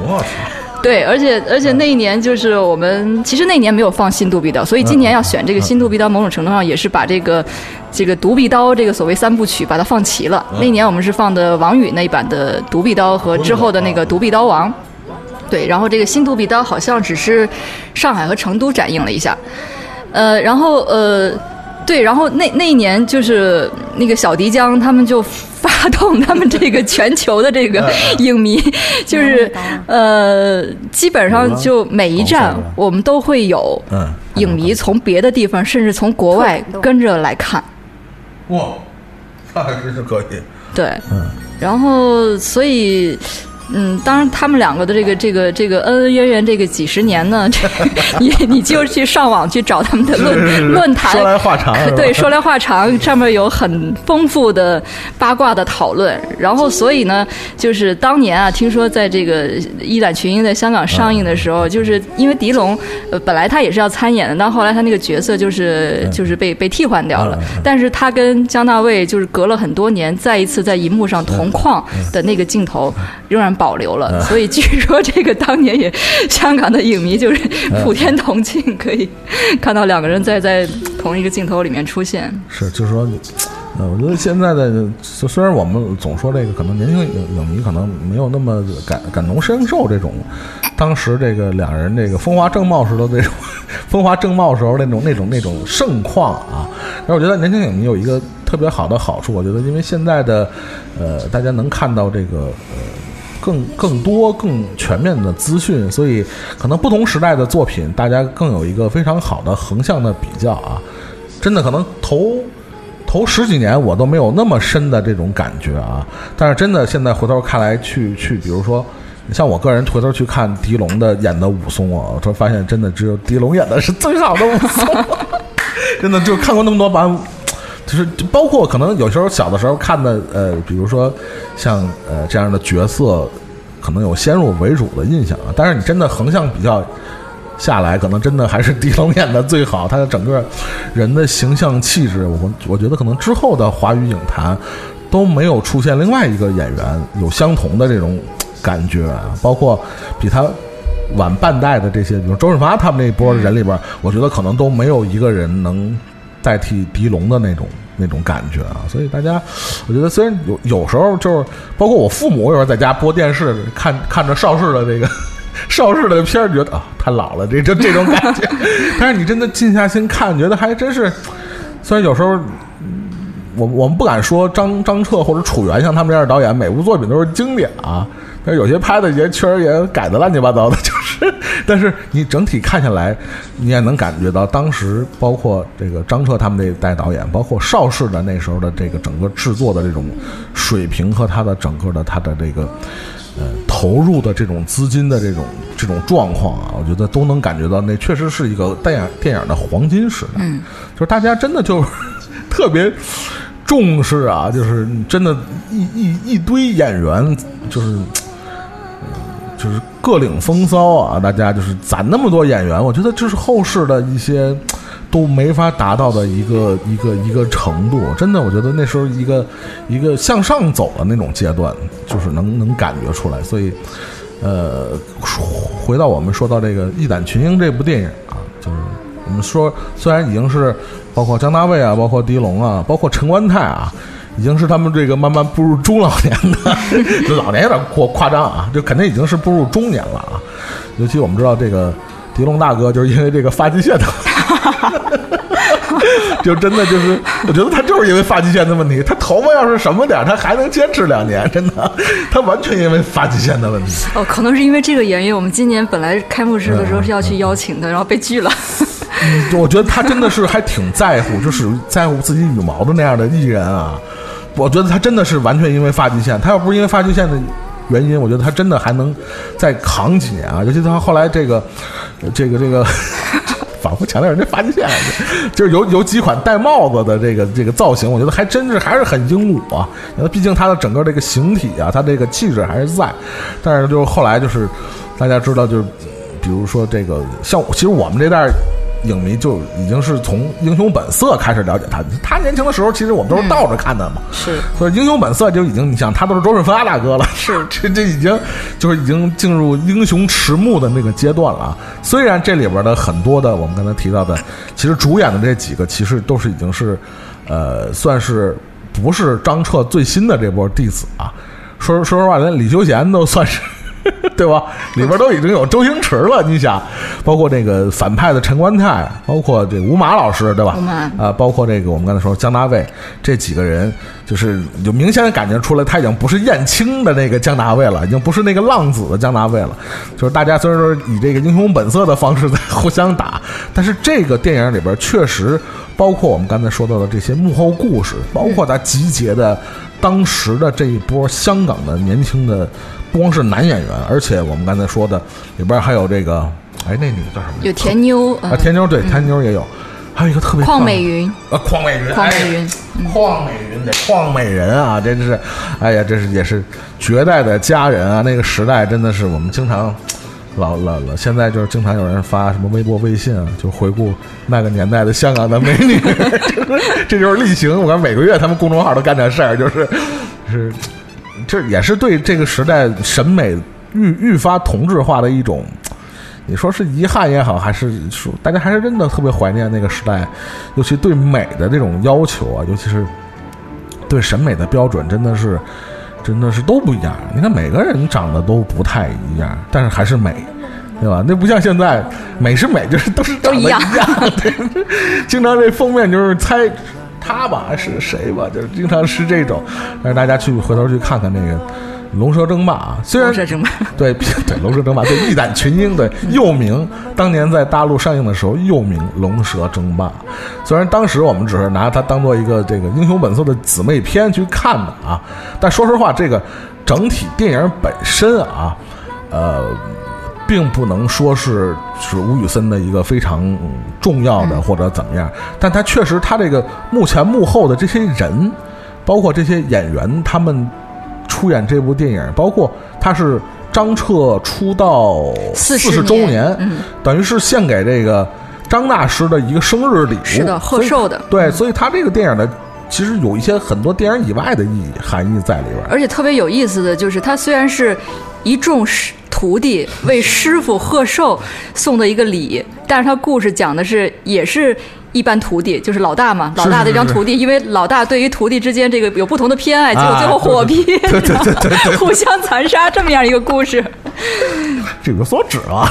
我对，而且而且那一年就是我们其实那年没有放新独臂刀，所以今年要选这个新独臂刀，某种程度上也是把这个这个独臂刀这个所谓三部曲把它放齐了。那年我们是放的王宇那一版的独臂刀和之后的那个独臂刀王，对，然后这个新独臂刀好像只是上海和成都展映了一下，呃，然后呃。对，然后那那一年就是那个小迪江，他们就发动他们这个 全球的这个 影迷，就是呃，基本上就每一站我们都会有影迷从别的地方，甚至从国外跟着来看。哇，那还真是可以。对，嗯，然后所以。嗯，当然，他们两个的这个这个这个恩恩怨怨这个几十年呢，这你你就去上网去找他们的论论坛，说来话长，对，说来话长，上面有很丰富的八卦的讨论。然后，所以呢，就是当年啊，听说在这个《一览群英》在香港上映的时候，就是因为狄龙，呃，本来他也是要参演的，但后来他那个角色就是就是被被替换掉了。但是他跟姜大卫就是隔了很多年，再一次在银幕上同框的那个镜头，仍然。保留了，所以据说这个当年也 香港的影迷就是普天同庆，可以看到两个人在在同一个镜头里面出现。是，就是说，呃，我觉得现在的虽然我们总说这个，可能年轻影影迷可能没有那么感感同身受这种当时这个两人这个风华正茂时的那种 风华正茂时候那种那种那种盛况啊。但是我觉得年轻影迷有一个特别好的好处，我觉得因为现在的呃大家能看到这个呃。更更多更全面的资讯，所以可能不同时代的作品，大家更有一个非常好的横向的比较啊！真的，可能头头十几年我都没有那么深的这种感觉啊，但是真的现在回头看来，去去，比如说像我个人回头去看狄龙的演的武松啊，我发现真的只有狄龙演的是最好的武松，真的就看过那么多版。就是包括可能有时候小的时候看的呃，比如说像呃这样的角色，可能有先入为主的印象啊。但是你真的横向比较下来，可能真的还是狄龙演的最好。他的整个人的形象气质，我我觉得可能之后的华语影坛都没有出现另外一个演员有相同的这种感觉啊。包括比他晚半代的这些，比如周润发他们那一波人里边，我觉得可能都没有一个人能。代替狄龙的那种那种感觉啊，所以大家，我觉得虽然有有时候就是包括我父母有时候在家播电视看看着邵氏的这个 邵氏的片儿，觉得啊太老了，这这这种感觉。但是你真的静下心看，觉得还真是。虽然有时候我我们不敢说张张彻或者楚原像他们这样的导演，每部作品都是经典啊。但是有些拍的也确实也改的乱七八糟的，就是，但是你整体看下来，你也能感觉到当时包括这个张彻他们那一代导演，包括邵氏的那时候的这个整个制作的这种水平和他的整个的他的这个呃投入的这种资金的这种这种状况啊，我觉得都能感觉到那确实是一个电影电影的黄金时代，嗯就是大家真的就 特别。重视啊，就是真的，一一一堆演员，就是，就是各领风骚啊！大家就是攒那么多演员，我觉得这是后世的一些都没法达到的一个一个一个程度。真的，我觉得那时候一个一个向上走的那种阶段，就是能能感觉出来。所以，呃，回到我们说到这个《一胆群英》这部电影啊，就是我们说，虽然已经是。包括张大卫啊，包括狄龙啊，包括陈观泰啊，已经是他们这个慢慢步入中老年的，老年有点过夸张啊，就肯定已经是步入中年了啊。尤其我们知道这个狄龙大哥，就是因为这个发际线的，就真的就是，我觉得他就是因为发际线的问题，他头发要是什么点儿，他还能坚持两年，真的，他完全因为发际线的问题。哦，可能是因为这个原因，我们今年本来开幕式的时候是要去邀请的，然后被拒了。嗯我觉得他真的是还挺在乎，就是在乎自己羽毛的那样的艺人啊。我觉得他真的是完全因为发际线，他要不是因为发际线的原因，我觉得他真的还能再扛几年啊。尤其他后来这个，这个这个。反复强调人家发际线，就是有有几款戴帽子的这个这个造型，我觉得还真是还是很英武啊。因为毕竟他的整个这个形体啊，他这个气质还是在。但是就是后来就是大家知道，就是比如说这个像其实我们这代影迷就已经是从《英雄本色》开始了解他。他年轻的时候，其实我们都是倒着看的嘛。是，所以《英雄本色》就已经，你想他都是周润发大哥了，是 这这已经就是已经进入英雄迟暮的那个阶段了啊。虽然这里边的很多的我们刚才提到的，其实主演的这几个其实都是已经是，呃，算是不是张彻最新的这波弟子啊。说说实话，连李修贤都算是。对吧？里边都已经有周星驰了，你想，包括这个反派的陈观泰，包括这吴马老师，对吧？吴马啊，包括这个我们刚才说姜大卫这几个人，就是有明显的感觉出来，他已经不是燕青的那个姜大卫了，已经不是那个浪子的姜大卫了。就是大家虽然说以这个英雄本色的方式在互相打，但是这个电影里边确实包括我们刚才说到的这些幕后故事，包括他集结的当时的这一波香港的年轻的。不光是男演员，而且我们刚才说的里边还有这个，哎，那女的叫什么？有田妞啊，田妞对，田妞也有，还有一个特别邝美云啊，邝美云，邝美云，邝美云得邝美人啊，真是，哎呀，这是也是绝代的佳人啊，那个时代真的是我们经常老老老，现在就是经常有人发什么微博、微信啊，就回顾那个年代的香港的美女，这就是例行，我看每个月他们公众号都干点事儿，就是是。这也是对这个时代审美愈愈发同质化的一种，你说是遗憾也好，还是说大家还是真的特别怀念那个时代，尤其对美的这种要求啊，尤其是对审美的标准，真的是真的是都不一样。你看每个人长得都不太一样，但是还是美，对吧？那不像现在美是美，就是都是都一样，对，经常这封面就是猜。他吧是谁吧？就是经常是这种，让大家去回头去看看那个《龙蛇争霸》啊。虽然龙蛇争霸 对 对《龙蛇争霸》对义胆群英对又名，当年在大陆上映的时候又名《龙蛇争霸》。虽然当时我们只是拿它当做一个这个《英雄本色》的姊妹篇去看的啊，但说实话，这个整体电影本身啊，呃。并不能说是是吴宇森的一个非常重要的或者怎么样，但他确实他这个幕前幕后的这些人，包括这些演员，他们出演这部电影，包括他是张彻出道四十周年，等于是献给这个张大师的一个生日礼物，是的，贺寿的。对，所以他这个电影的其实有一些很多电影以外的意义含义在里边，而且特别有意思的就是，他虽然是一众师。徒弟为师傅贺寿送的一个礼，但是他故事讲的是也是一般徒弟，就是老大嘛，老大的一张徒弟，因为老大对于徒弟之间这个有不同的偏爱，结果最后火拼，互相残杀这么样一个故事。这个所指啊，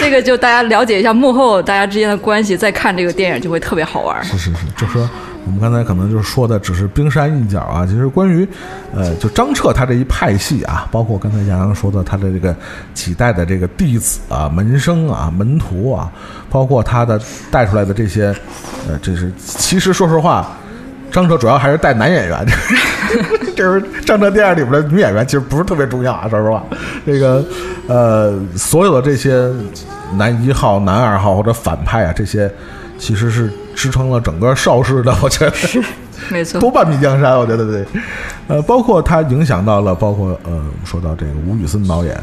这个就大家了解一下幕后大家之间的关系，再看这个电影就会特别好玩。是是是，就说。我们刚才可能就是说的只是冰山一角啊，其实关于，呃，就张彻他这一派系啊，包括刚才杨洋说的他的这个几代的这个弟子啊、门生啊、门徒啊，包括他的带出来的这些，呃，这是其实说实话，张彻主要还是带男演员，就是张彻电影里边的女演员其实不是特别重要啊，说实话，这个呃，所有的这些男一号、男二号或者反派啊，这些其实是。支撑了整个邵氏的，我觉得是没错，多半壁江山，我觉得对，呃，包括它影响到了，包括呃，说到这个吴宇森导演。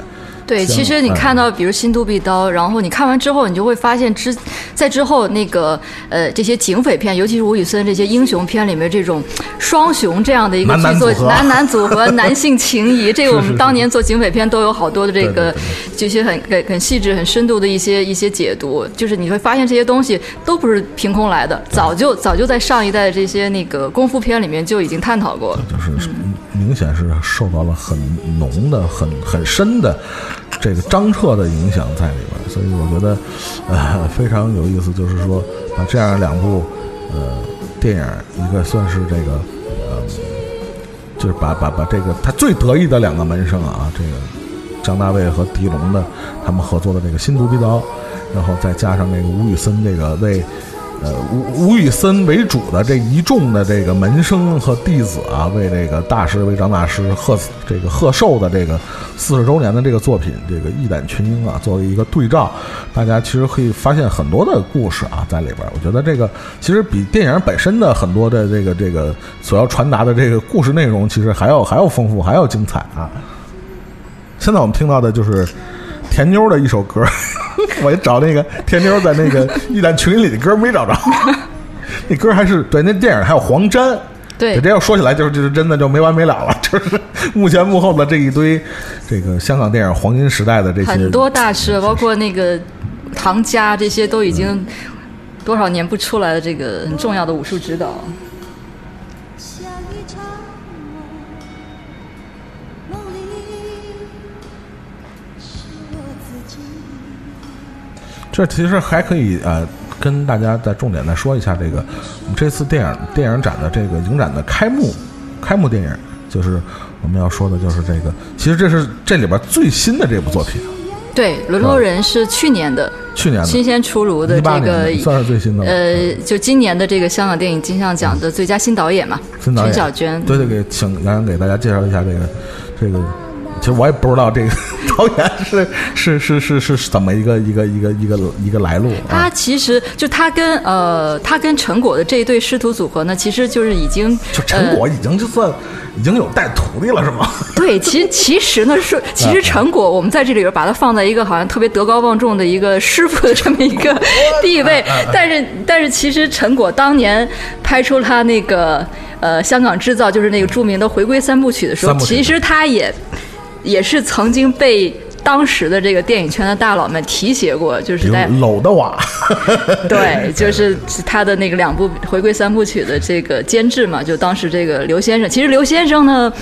对，其实你看到，比如《新都必刀》，然后你看完之后，你就会发现之在之后那个呃这些警匪片，尤其是吴宇森这些英雄片里面这种双雄这样的一个剧作，男男组合、男性情谊，这个我们当年做警匪片都有好多的这个这些很很很细致、很深度的一些一些解读，就是你会发现这些东西都不是凭空来的，早就早就在上一代的这些那个功夫片里面就已经探讨过了，就是明显是受到了很浓的、很很深的。这个张彻的影响在里边，所以我觉得，呃，非常有意思。就是说，把这样两部呃电影，一个算是这个呃，就是把把把这个他最得意的两个门生啊，这个张大卫和狄龙的他们合作的这个新独臂刀，然后再加上那个吴宇森这个为。呃，吴吴宇森为主的这一众的这个门生和弟子啊，为这个大师为张大师贺这个贺寿的这个四十周年的这个作品，这个一胆群英啊，作为一个对照，大家其实可以发现很多的故事啊在里边。我觉得这个其实比电影本身的很多的这个这个所要传达的这个故事内容，其实还要还要丰富，还要精彩啊。现在我们听到的就是甜妞的一首歌。我找那个甜妞在那个 一旦群里的歌没找着，那歌还是对那电影还有黄沾，对，这要说起来就是就是真的就没完没了了，就是幕前幕后的这一堆这个香港电影黄金时代的这些很多大师，包括那个唐家这些都已经多少年不出来的这个很重要的武术指导。这其实还可以呃，跟大家再重点再说一下这个，我们这次电影电影展的这个影展的开幕开幕电影，就是我们要说的就是这个，其实这是这里边最新的这部作品。对，《沦落人》是去年的，去年的新鲜出炉的这个算是最新的。呃，就今年的这个香港电影金像奖的最佳新导演嘛，陈小娟。对对，给请杨洋给大家介绍一下这个这个。其实我也不知道这个 导演是是是是是怎么一个一个一个一个一个来路。他其实就他跟呃他跟陈果的这一对师徒组合呢，其实就是已经就陈果已经就算已经有带徒弟了，是吗？对，其其实呢是其实陈果我们在这里边把他放在一个好像特别德高望重的一个师傅的这么一个 地位，但是但是其实陈果当年拍出他那个呃香港制造就是那个著名的回归三部曲的时候，其实他也。也是曾经被当时的这个电影圈的大佬们提携过，就是在搂的瓦，对，就是他的那个两部回归三部曲的这个监制嘛，就当时这个刘先生，其实刘先生呢，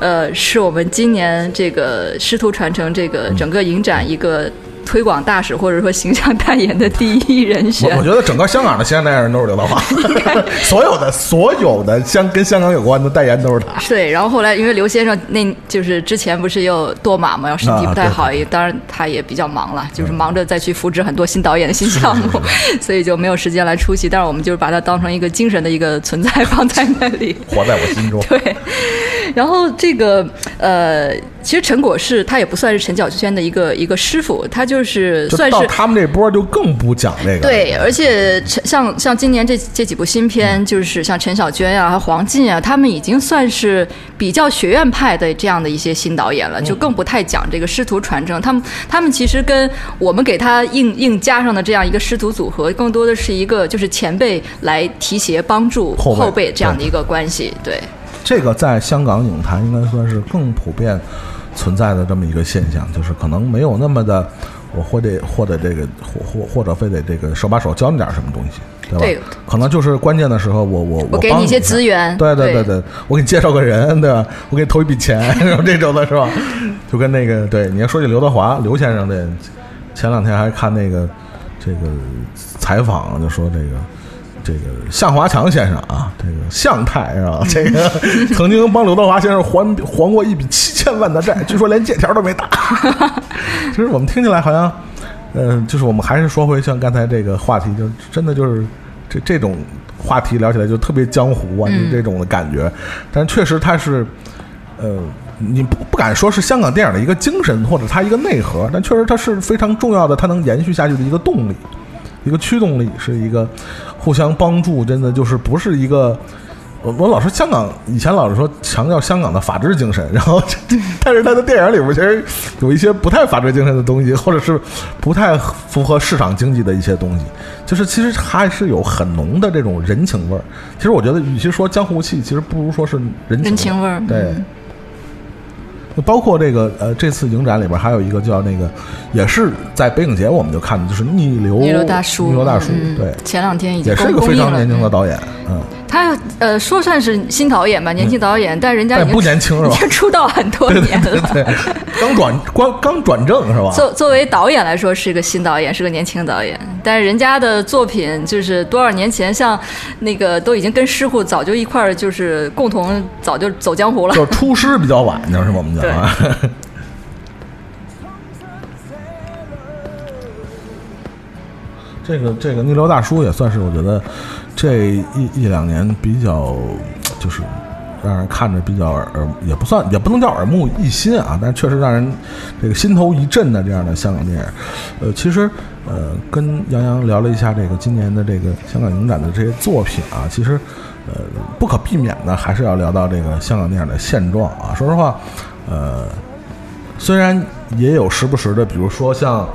呃，是我们今年这个师徒传承这个整个影展一个。推广大使或者说形象代言的第一人选，我觉得整个香港的形象代言人都是刘德华，所有的所有的香跟香港有关的代言都是他。对，然后后来因为刘先生那就是之前不是又堕马嘛，要身体不太好，也当然他也比较忙了，就是忙着再去扶持很多新导演的新项目，所以就没有时间来出席。但是我们就是把他当成一个精神的一个存在放在那里，活在我心中。对，然后这个呃。其实陈果是他也不算是陈小轩的一个一个师傅，他就是算是他们这波就更不讲这个。对，而且陈像像今年这这几部新片，就是像陈小娟啊、黄进啊，他们已经算是比较学院派的这样的一些新导演了，就更不太讲这个师徒传承。他们他们其实跟我们给他硬硬加上的这样一个师徒组合，更多的是一个就是前辈来提携帮助后辈这样的一个关系。对，这个在香港影坛应该算是更普遍。存在的这么一个现象，就是可能没有那么的，我或得或者这个或或或者非得这个手把手教你点什么东西，对吧？对可能就是关键的时候，我我我给你一些资源，对对对对，我给你介绍个人，对吧？我给你投一笔钱，然 后这种的是吧？就跟那个对，你要说起刘德华刘先生的，前两天还看那个这个采访，就说这个。这个向华强先生啊，这个向太是吧？这个 曾经帮刘德华先生还还过一笔七千万的债，据说连借条都没打。其实我们听起来好像，嗯，就是我们还是说回像刚才这个话题，就真的就是这这种话题聊起来就特别江湖啊，就这种的感觉。但确实他是，呃，你不不敢说是香港电影的一个精神或者它一个内核，但确实它是非常重要的，它能延续下去的一个动力。一个驱动力是一个互相帮助，真的就是不是一个。我我老说香港以前老是说强调香港的法治精神，然后 但是他的电影里边其实有一些不太法治精神的东西，或者是不太符合市场经济的一些东西，就是其实还是有很浓的这种人情味儿。其实我觉得，与其说江湖气，其实不如说是人情味儿。对。包括这个呃，这次影展里边还有一个叫那个，也是在北影节我们就看的，就是逆流逆流大叔，逆流大叔，对，前两天已经也是一个非常年轻的导演，嗯。他呃说算是新导演吧，年轻导演，但人家已经不年轻是吧已经出道很多年了。对对，刚转刚刚转正是吧？作作为导演来说是一个新导演，是个年轻导演，但是人家的作品就是多少年前，像那个都已经跟师傅早就一块儿就是共同早就走江湖了。就出师比较晚，就是我们讲啊。这个这个逆流大叔也算是我觉得这一一两年比较就是让人看着比较耳也不算也不能叫耳目一新啊，但是确实让人这个心头一震的这样的香港电影。呃，其实呃跟杨洋聊了一下这个今年的这个香港影展的这些作品啊，其实呃不可避免的还是要聊到这个香港电影的现状啊。说实话，呃，虽然也有时不时的，比如说像。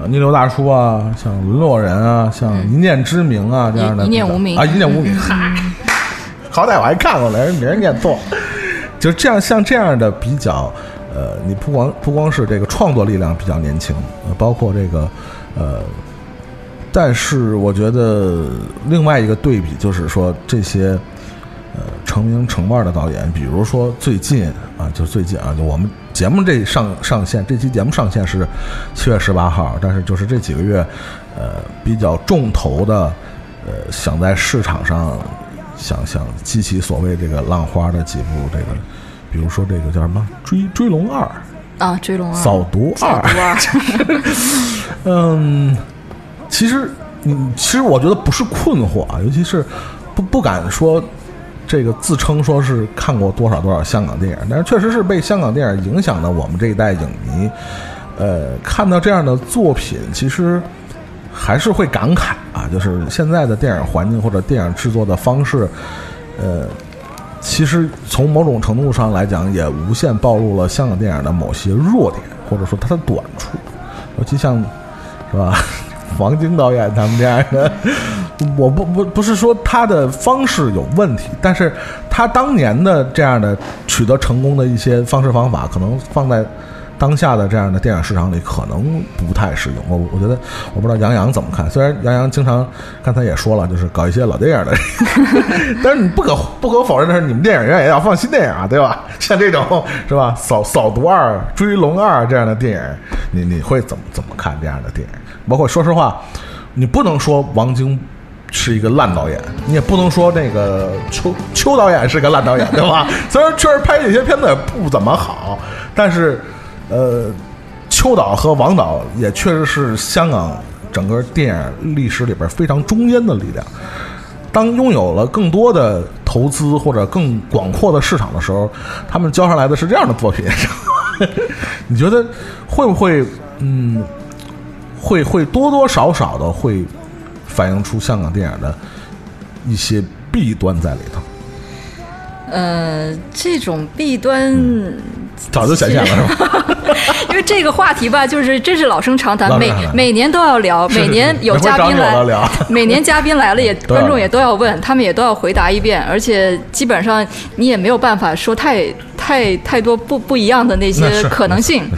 呃，逆流大叔啊，像沦落人啊，像一念之明啊、这样的一念无名啊，一念无名，嗨，好歹我还看过来，人别人念错，就这样像这样的比较，呃，你不光不光是这个创作力量比较年轻，呃，包括这个呃，但是我觉得另外一个对比就是说这些呃成名成腕的导演，比如说最近啊，就最近啊，就我们节目这上上线，这期节目上线是七月十八号，但是就是这几个月，呃，比较重头的，呃，想在市场上想想激起所谓这个浪花的几部这个，比如说这个叫什么《追追龙二》。啊，追龙二，扫毒二，嗯，其实嗯其实我觉得不是困惑啊，尤其是不不敢说这个自称说是看过多少多少香港电影，但是确实是被香港电影影响的我们这一代影迷，呃，看到这样的作品，其实还是会感慨啊，就是现在的电影环境或者电影制作的方式，呃。其实从某种程度上来讲，也无限暴露了香港电影的某些弱点，或者说它的短处，尤其像，是吧？王晶导演他们这样的，我不不不是说他的方式有问题，但是他当年的这样的取得成功的一些方式方法，可能放在当下的这样的电影市场里，可能不太适用。我我觉得，我不知道杨洋怎么看。虽然杨洋经常刚才也说了，就是搞一些老电影的，但是你不可不可否认的是，你们电影院也要放新电影啊，对吧？像这种是吧，扫扫毒二、追龙二这样的电影，你你会怎么怎么看这样的电影？包括说实话，你不能说王晶。是一个烂导演，你也不能说那个邱邱导演是个烂导演，对吧？虽然确实拍这些片子也不怎么好，但是，呃，邱导和王导也确实是香港整个电影历史里边非常中间的力量。当拥有了更多的投资或者更广阔的市场的时候，他们交上来的是这样的作品。你觉得会不会，嗯，会会多多少少的会反映出香港电影的一些弊端在里头？呃，这种弊端。早就显现了，是吧？因为这个话题吧，就是真是老生常谈，每每年都要聊，每年有嘉宾来聊，每年嘉宾来了也 观众也都要问，他们也都要回答一遍，而且基本上你也没有办法说太太太多不不一样的那那些可能性。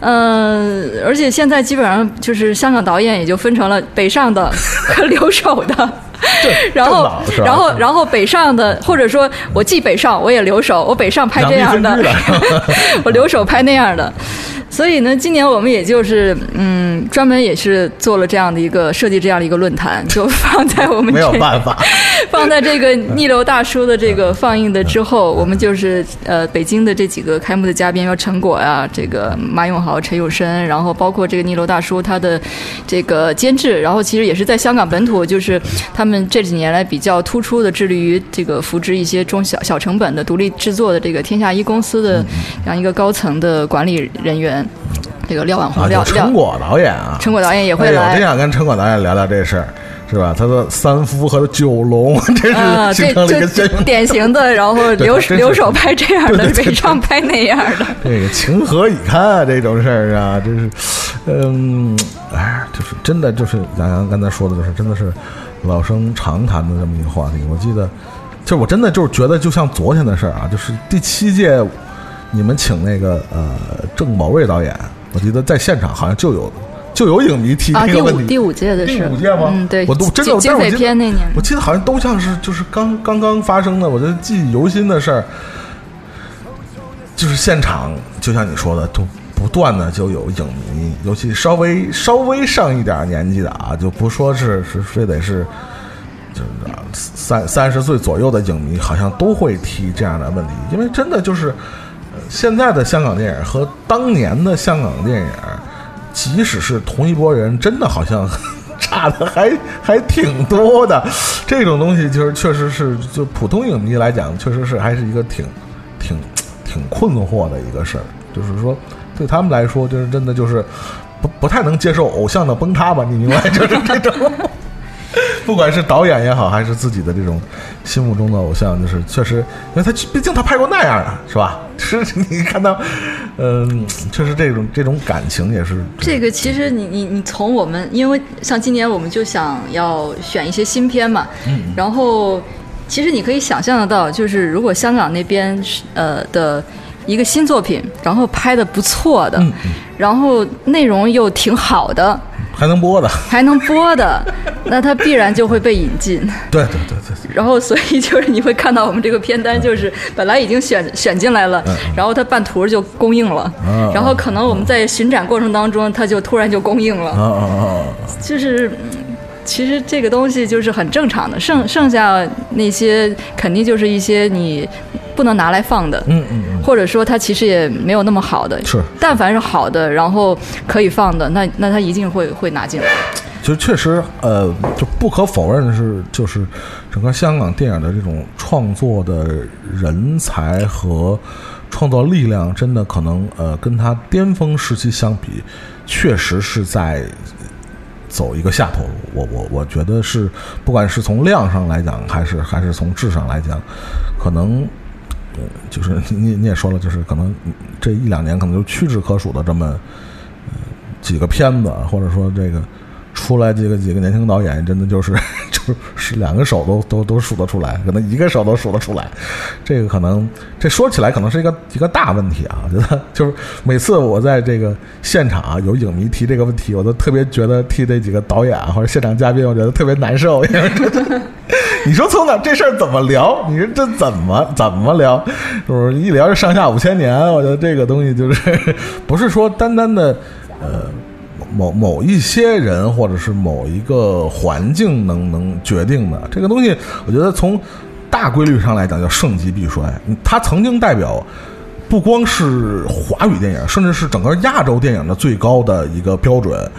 嗯，而且现在基本上就是香港导演也就分成了北上的和 留守的。然后然后，然后北上的，或者说我既北上，我也留守，我北上拍这样的我留守拍那样的。所以呢，今年我们也就是嗯，专门也是做了这样的一个设计，这样的一个论坛，就放在我们没有办法，放在这个逆流大叔的这个放映的之后，我们就是呃北京的这几个开幕的嘉宾，要陈果呀、这个马永豪、陈永生，然后包括这个逆流大叔他的这个监制，然后其实也是在香港本土，就是他们这几年来比较突出的致力于这个扶植一些中小小成本的独立制作的这个天下一公司的这样一个高层的管理人员，这个廖婉红、有陈果导演啊，陈果导演也会哎呦我来真想跟陈果导演聊聊这事儿，是吧？他说三夫和九龙，这啊，是这形成了一个鲜就明典型的，然后 留留守拍这样的，北上拍那样的。这个情何以堪啊！这种事儿啊，真是，嗯，哎，就是真的，就是杨洋刚才说的，就是真的是老生常谈的这么一个话题。我记得，就我真的就是觉得，就像昨天的事儿啊，就是第七届你们请那个呃郑宝瑞导演，我记得在现场好像就有就有影迷提这个问题。五第五届的第是五届吗？嗯，对，我都真的，我记得片那年，我记得好像都像是就是刚刚刚发生的，我觉得记忆犹新的事儿，就是现场，就像你说的，都不断的就有影迷，尤其稍微稍微上一点年纪的啊，就不说是是非得是。就是啊三三十岁左右的影迷，好像都会提这样的问题，因为真的就是，呃现在的香港电影和当年的香港电影，即使是同一拨人，真的好像 差的还还挺多的。这种东西就是确实是，就普通影迷来讲，确实是还是一个挺挺挺困惑的一个事儿。就是说，对他们来说，就是真的就是不不太能接受偶像的崩塌吧？你明白？就是这种。不管是导演也好，还是自己的这种心目中的偶像，就是确实，因为他毕竟他拍过那样的，是吧？是你看到，嗯，确实这种这种感情也是这个其实你你你从我们，因为像今年我们就想要选一些新片嘛，嗯然后其实你可以想象得到，就是如果香港那边呃的一个新作品，然后拍的不错的，嗯然后内容又挺好的，还能播的。还能播的，那它必然就会被引进。对对对对对，然后，所以就是你会看到我们这个片单，就是本来已经选选进来了，然后它半途就供应了嗯，然后可能我们在巡展过程当中，它就突然就供应了，啊啊啊！就是。嗯其实这个东西就是很正常的，剩剩下那些肯定就是一些你不能拿来放的，嗯嗯嗯，或者说它其实也没有那么好的。是但凡是好的，然后可以放的，那那它一定会会拿进来。其实确实，呃，就不可否认的是，就是整个香港电影的这种创作的人才和创作力量，真的可能呃，跟它巅峰时期相比，确实是在走一个下坡路。我我我觉得是，不管是从量上来讲，还是还是从质上来讲，可能。就是你你也说了，就是可能这一两年可能就屈指可数的这么几个片子，或者说这个出来几个几个年轻导演，真的就是 就是两个手都都都数得出来，可能一个手都数得出来。这个可能这说起来可能是一个一个大问题啊，我觉得就是每次我在这个现场、啊、有影迷提这个问题，我都特别觉得替这几个导演或者现场嘉宾，我觉得特别难受，因为。你说从哪这事儿怎么聊？你说这怎么怎么聊？是不是一聊就上下五千年？我觉得这个东西就是不是说单单的呃某某一些人或者是某一个环境能能决定的这个东西，我觉得从大规律上来讲叫盛极必衰。它曾经代表不光是华语电影，甚至是整个亚洲电影的最高的一个标准。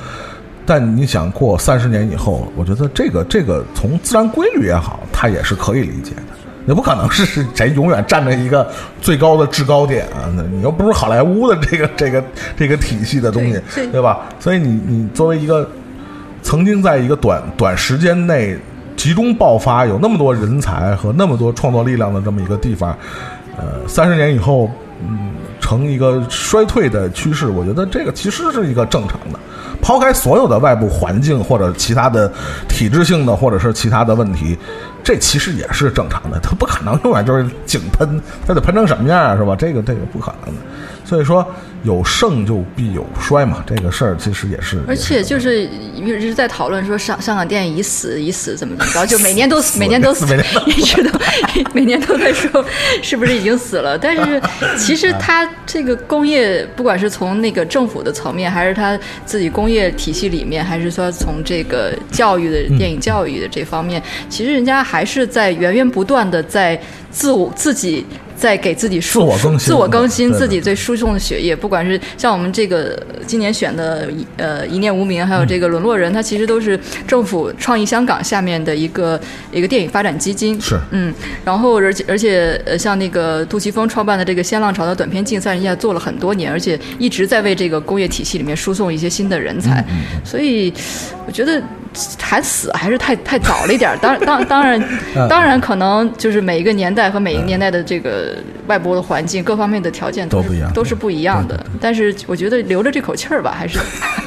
但你想过三十年以后，我觉得这个这个从自然规律也好，它也是可以理解的。也不可能是是谁永远站在一个最高的制高点啊！那你又不是好莱坞的这个这个这个体系的东西，对对吧？所以你你作为一个曾经在一个短短时间内集中爆发，有那么多人才和那么多创作力量的这么一个地方，呃，三十年以后，嗯，成一个衰退的趋势，我觉得这个其实是一个正常的。抛开所有的外部环境或者其他的体制性的或者是其他的问题，这其实也是正常的。它不可能永远就是井喷，它得喷成什么样啊，是吧？这个这个不可能的。所以说，有盛就必有衰嘛，这个事儿其实也是。而且就是一直在讨论说上香港电影已死已死怎么怎么着，就每年都死，每年都死，每年都一直都每年都在说是不是已经死了。但是其实它这个工业，不管是从那个政府的层面，还是它自己工业体系里面，还是说从这个教育的电影教育的这方面，其实人家还是在源源不断的在自我自己。在给自己输自我更新自我更新自己最输送的血液，不管是像我们这个今年选的呃一念无名，还有这个沦落人，它其实都是政府创意香港下面的一个一个电影发展基金。是嗯，然后而且而且呃，像那个杜琪峰创办的这个新浪潮的短片竞赛，人家做了很多年，而且一直在为这个工业体系里面输送一些新的人才，所以我觉得还死还是太太早了一点儿。当当当然 当然可能就是每一个年代和每一个年代的这个外部的环境各方面的条件是都不一样都是不一样的。但是我觉得留着这口气儿吧，还是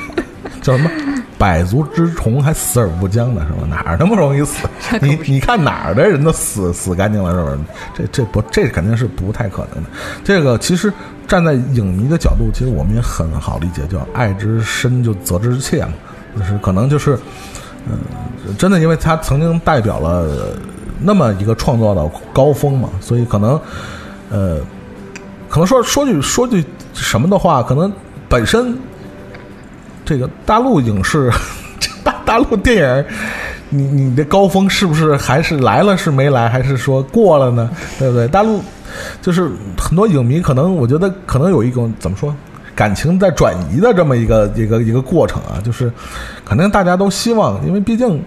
叫什么？百足之虫还死而不僵呢，是吧？哪儿那么容易死？你你看哪儿的人都死死干净了，是不是？这这不这肯定是不太可能的。这个其实站在影迷的角度，其实我们也很好理解，叫爱之深就责之切嘛，就是可能就是，嗯、真的因为他曾经代表了那么一个创作的高峰嘛，所以可能，呃，可能说说句说句什么的话，可能本身这个大陆影视，大大陆电影，你你的高峰是不是还是来了是没来，还是说过了呢？对不对？大陆就是很多影迷可能我觉得可能有一种怎么说？感情在转移的这么一个一个一个过程啊，就是肯定大家都希望，因为毕竟，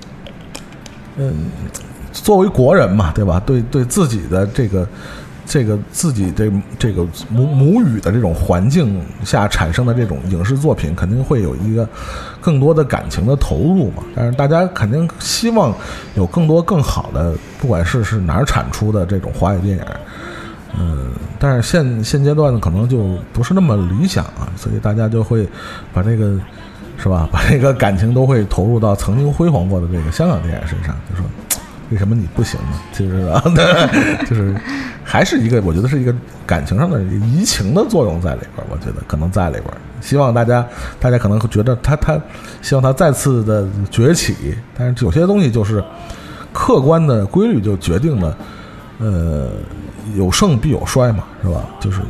嗯，作为国人嘛，对吧？对对自己的这个这个自己这这个母母语的这种环境下产生的这种影视作品，肯定会有一个更多的感情的投入嘛。但是大家肯定希望有更多更好的，不管是是哪儿产出的这种华语电影。嗯，但是现现阶段呢，可能就不是那么理想啊，所以大家就会把这个是吧，把这个感情都会投入到曾经辉煌过的这个香港电影身上，就说为什么你不行呢？就是啊，就是还是一个，我觉得是一个感情上的移情的作用在里边，我觉得可能在里边。希望大家，大家可能会觉得他他希望他再次的崛起，但是有些东西就是客观的规律就决定了，呃。有盛必有衰嘛，是吧？就是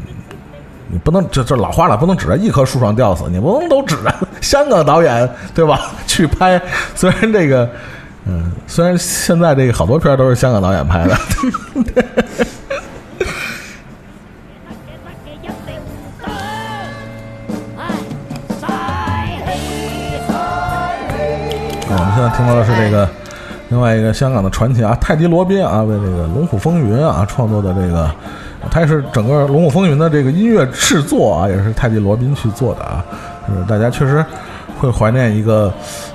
你不能这这老话了，不能指着一棵树上吊死，你不能都指着香港导演对吧 去拍。虽然这个，嗯，虽然现在这个好多片都是香港导演拍的。我们现在听到的是这个。另外一个香港的传奇啊，泰迪罗宾啊，为这个《龙虎风云》啊创作的这个，他也是整个《龙虎风云》的这个音乐制作啊，也是泰迪罗宾去做的啊。就是大家确实会怀念一个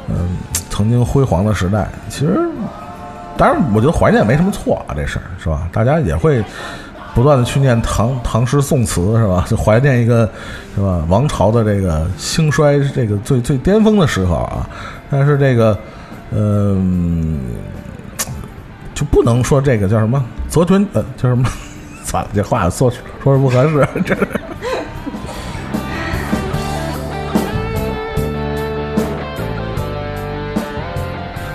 嗯曾经辉煌的时代。其实，当然我觉得怀念没什么错啊，这事儿是吧？大家也会不断的去念唐唐诗宋词是吧？就怀念一个是吧王朝的这个兴衰这个最最巅峰的时候啊。但是这个。嗯，就不能说这个叫什么择君呃叫什么？算了，这话说说是不合适。这。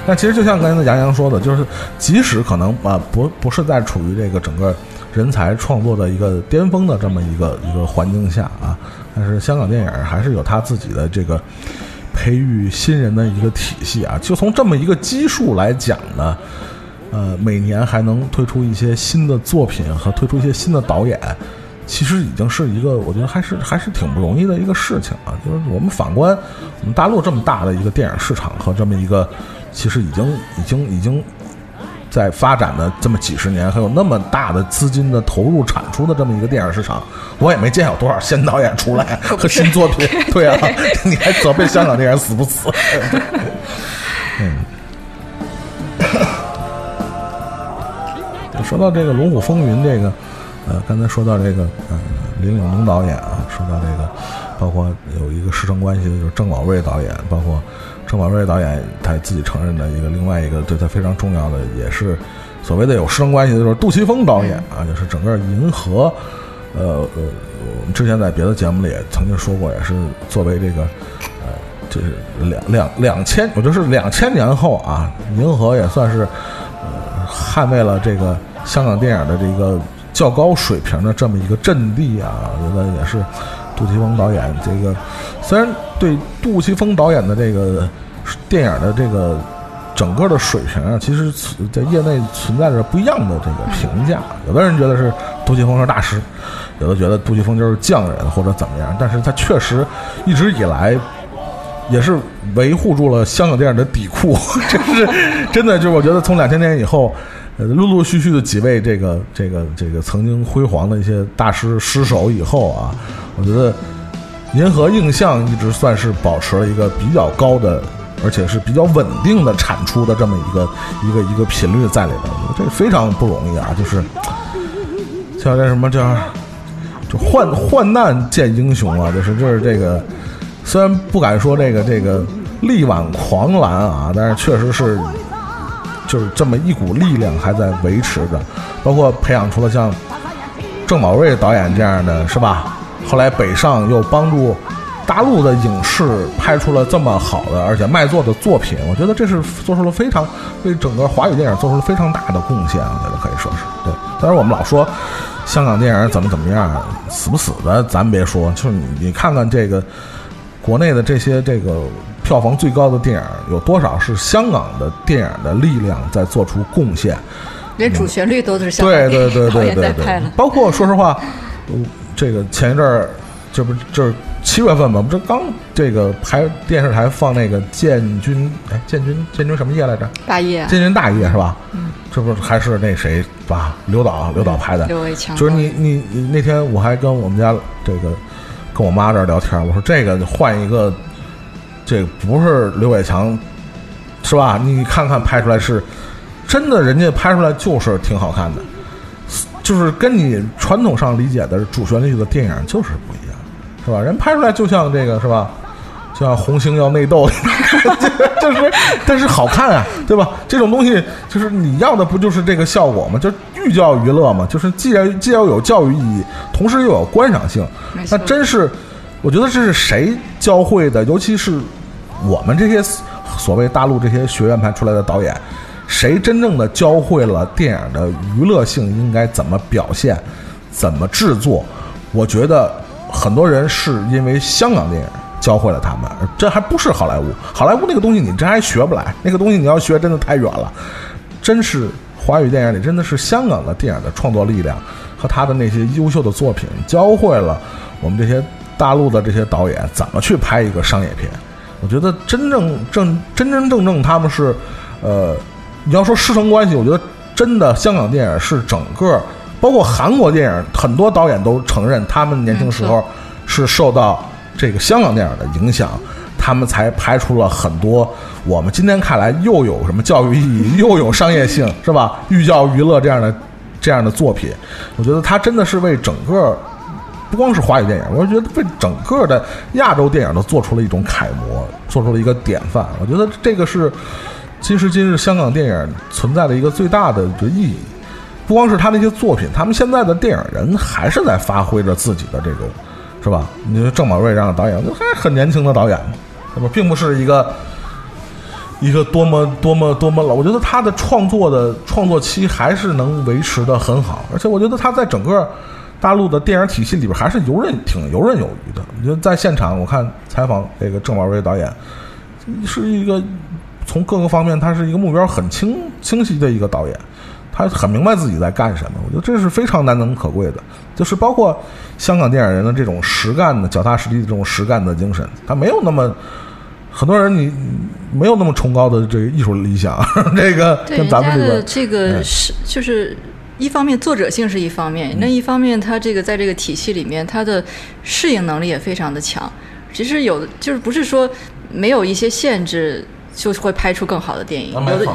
但其实就像刚才杨洋说的，就是即使可能啊不不是在处于这个整个人才创作的一个巅峰的这么一个一个环境下啊，但是香港电影还是有他自己的这个。培育新人的一个体系啊，就从这么一个基数来讲呢，呃，每年还能推出一些新的作品和推出一些新的导演，其实已经是一个我觉得还是还是挺不容易的一个事情啊。就是我们反观我们大陆这么大的一个电影市场和这么一个，其实已经已经已经。在发展的这么几十年，还有那么大的资金的投入产出的这么一个电影市场，我也没见有多少新导演出来 和新作品。对啊，你还责备香港电影死不死？嗯。说到这个《龙虎风云》，这个呃，刚才说到这个呃，林岭东导演啊，说到这个，包括有一个师生关系的就是郑宝瑞导演，包括。郑宝瑞导演他自己承认的一个另外一个对他非常重要的，也是所谓的有师生关系的，就是杜琪峰导演啊，就是整个银河，呃呃，我们之前在别的节目里也曾经说过，也是作为这个呃，就是两两两千，我就是两千年后啊，银河也算是呃捍卫了这个香港电影的这个较高水平的这么一个阵地啊，我觉得也是。杜琪峰导演这个，虽然对杜琪峰导演的这个电影的这个整个的水平啊，其实在业内存在着不一样的这个评价。有的人觉得是杜琪峰是大师，有的觉得杜琪峰就是匠人或者怎么样。但是他确实一直以来也是维护住了香港电影的底库，真是真的。就是我觉得从两千年以后。呃，陆陆续续的几位这个这个这个曾经辉煌的一些大师失手以后啊，我觉得银河映像一直算是保持了一个比较高的，而且是比较稳定的产出的这么一个一个一个频率在里边，这非常不容易啊！就是叫这什么叫就患患难见英雄啊！就是就是这个，虽然不敢说这个这个力挽狂澜啊，但是确实是就是这么一股力量还在维持着，包括培养出了像郑宝瑞导演这样的是吧？后来北上又帮助大陆的影视拍出了这么好的而且卖座的作品，我觉得这是做出了非常为整个华语电影做出了非常大的贡献，我觉得可以说是对。但是我们老说香港电影怎么怎么样，死不死的咱别说，就是你你看看这个国内的这些这个票房最高的电影，有多少是香港的电影的力量在做出贡献？连主旋律都是香港对对对 对对。包括说实话，呃这个前一阵儿，这不就是七月份嘛？不这刚这个台电视台放那个建军，哎，建军建军什么业来着？大业建军大业是吧？嗯，这不是还是那谁吧？刘导刘导拍的，刘伟强就是你你你那天我还跟我们家这个跟我妈这儿聊天，我说这个换一个，这不是刘伟强是吧？你看看拍出来是真的，人家拍出来就是挺好看的，就是跟你传统上理解的主旋律的电影就是不一样，是吧？人拍出来就像这个是吧？就像红星要内斗，就是，但是好看啊，对吧？这种东西就是你要的不就是这个效果吗？就是寓教于乐嘛，就是既然既要有教育意义，同时又有观赏性，那真是，我觉得这是谁教会的？尤其是我们这些所谓大陆这些学院派出来的导演，谁真正的教会了电影的娱乐性应该怎么表现，怎么制作？我觉得很多人是因为香港电影教会了他们，这还不是好莱坞。好莱坞那个东西你真还学不来，那个东西你要学真的太远了。真是华语电影里真的是香港的电影的创作力量和他的那些优秀的作品，教会了我们这些大陆的这些导演怎么去拍一个商业片。我觉得真正正真真正正他们是，呃，你要说师承关系，我觉得真的香港电影是整个，包括韩国电影，很多导演都承认他们年轻时候是受到这个香港电影的影响，他们才拍出了很多我们今天看来又有什么教育意义，又有商业性，是吧？寓教于乐这样的这样的作品，我觉得他真的是为整个。不光是华语电影，我觉得为整个的亚洲电影都做出了一种楷模，做出了一个典范。我觉得这个是今时今日香港电影存在的一个最大的一个意义。不光是他那些作品，他们现在的电影人还是在发挥着自己的这种，是吧？你说郑宝瑞这样的导演，就还很年轻的导演嘛，对吧？并不是一个一个多么多么多么老，我觉得他的创作的创作期还是能维持的很好，而且我觉得他在整个大陆的电影体系里边还是游刃挺游刃有余的。我觉得在现场我看采访这个郑宝瑞导演，是一个从各个方面他是一个目标很清清晰的一个导演。他很明白自己在干什么，我觉得这是非常难能可贵的。就是包括香港电影人的这种实干的、脚踏实地的这种实干的精神，他没有那么很多人你没有那么崇高的这个艺术理想，这个对跟咱们这个这个哎是就是一方面作者性是一方面，另一方面他这个在这个体系里面，他的适应能力也非常的强。其实有的就是不是说没有一些限制就会拍出更好的电影，有的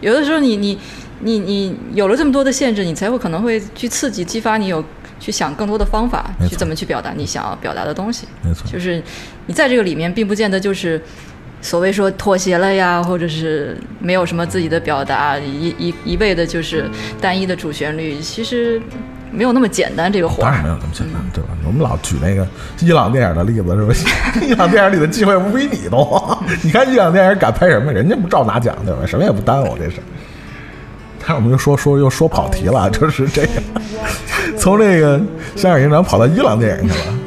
有的时候你你你你有了这么多的限制，你才会可能会去刺激激发你有去想更多的方法去怎么去表达你想要表达的东西。没错，就是你在这个里面，并不见得就是所谓说妥协了呀，或者是没有什么自己的表达，一一一味的就是单一的主旋律，其实没有那么简单这个活儿。当然没有那么简单，对吧？我们老举那个伊朗电影的例子，是吧？伊朗电影里的机会不比你多。你看伊朗电影敢拍什么，人家不照拿奖，对吧？什么也不耽误，这是。但是我们又说说又说跑题了，就是这样，从这个香港影展跑到伊朗电影去了。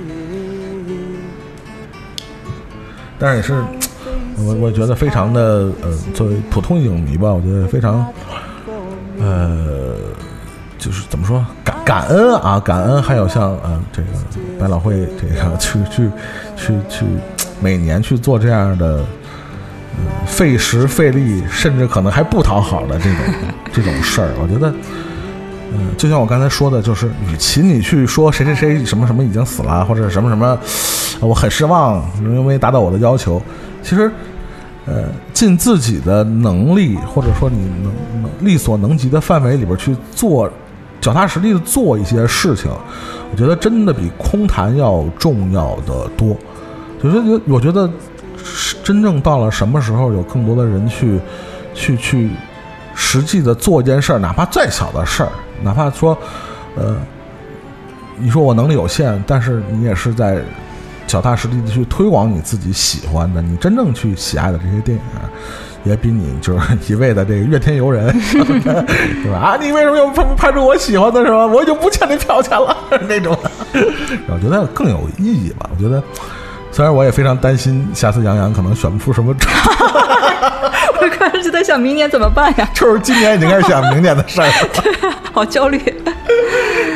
但是也是，我我觉得非常的呃，作为普通影迷吧，我觉得非常呃，就是怎么说感感恩啊，感恩，还有像呃这个百老汇这个去去去去每年去做这样的。嗯费时费力，甚至可能还不讨好的这种这种事儿，我觉得，嗯，就像我刚才说的，就是与其你去说谁谁谁什么什么已经死了，或者什么什么，我很失望，因为没达到我的要求，其实，呃，尽自己的能力，或者说你能能力所能及的范围里边去做，脚踏实地的做一些事情，我觉得真的比空谈要重要的多。就是我觉得真正到了什么时候，有更多的人去去去实际的做一件事儿，哪怕再小的事儿，哪怕说呃，你说我能力有限，但是你也是在脚踏实地的去推广你自己喜欢的、你真正去喜爱的这些电影。也比你就是一味的这个怨天尤人，是吧？啊，你为什么要拍拍出我喜欢的是吧？我已经不欠你票钱了 那种，我觉得更有意义吧。我觉得，虽然我也非常担心，下次杨洋可能选不出什么主，我开始就在想明年怎么办呀？就是今年已经开始想明年的事儿了，好焦虑。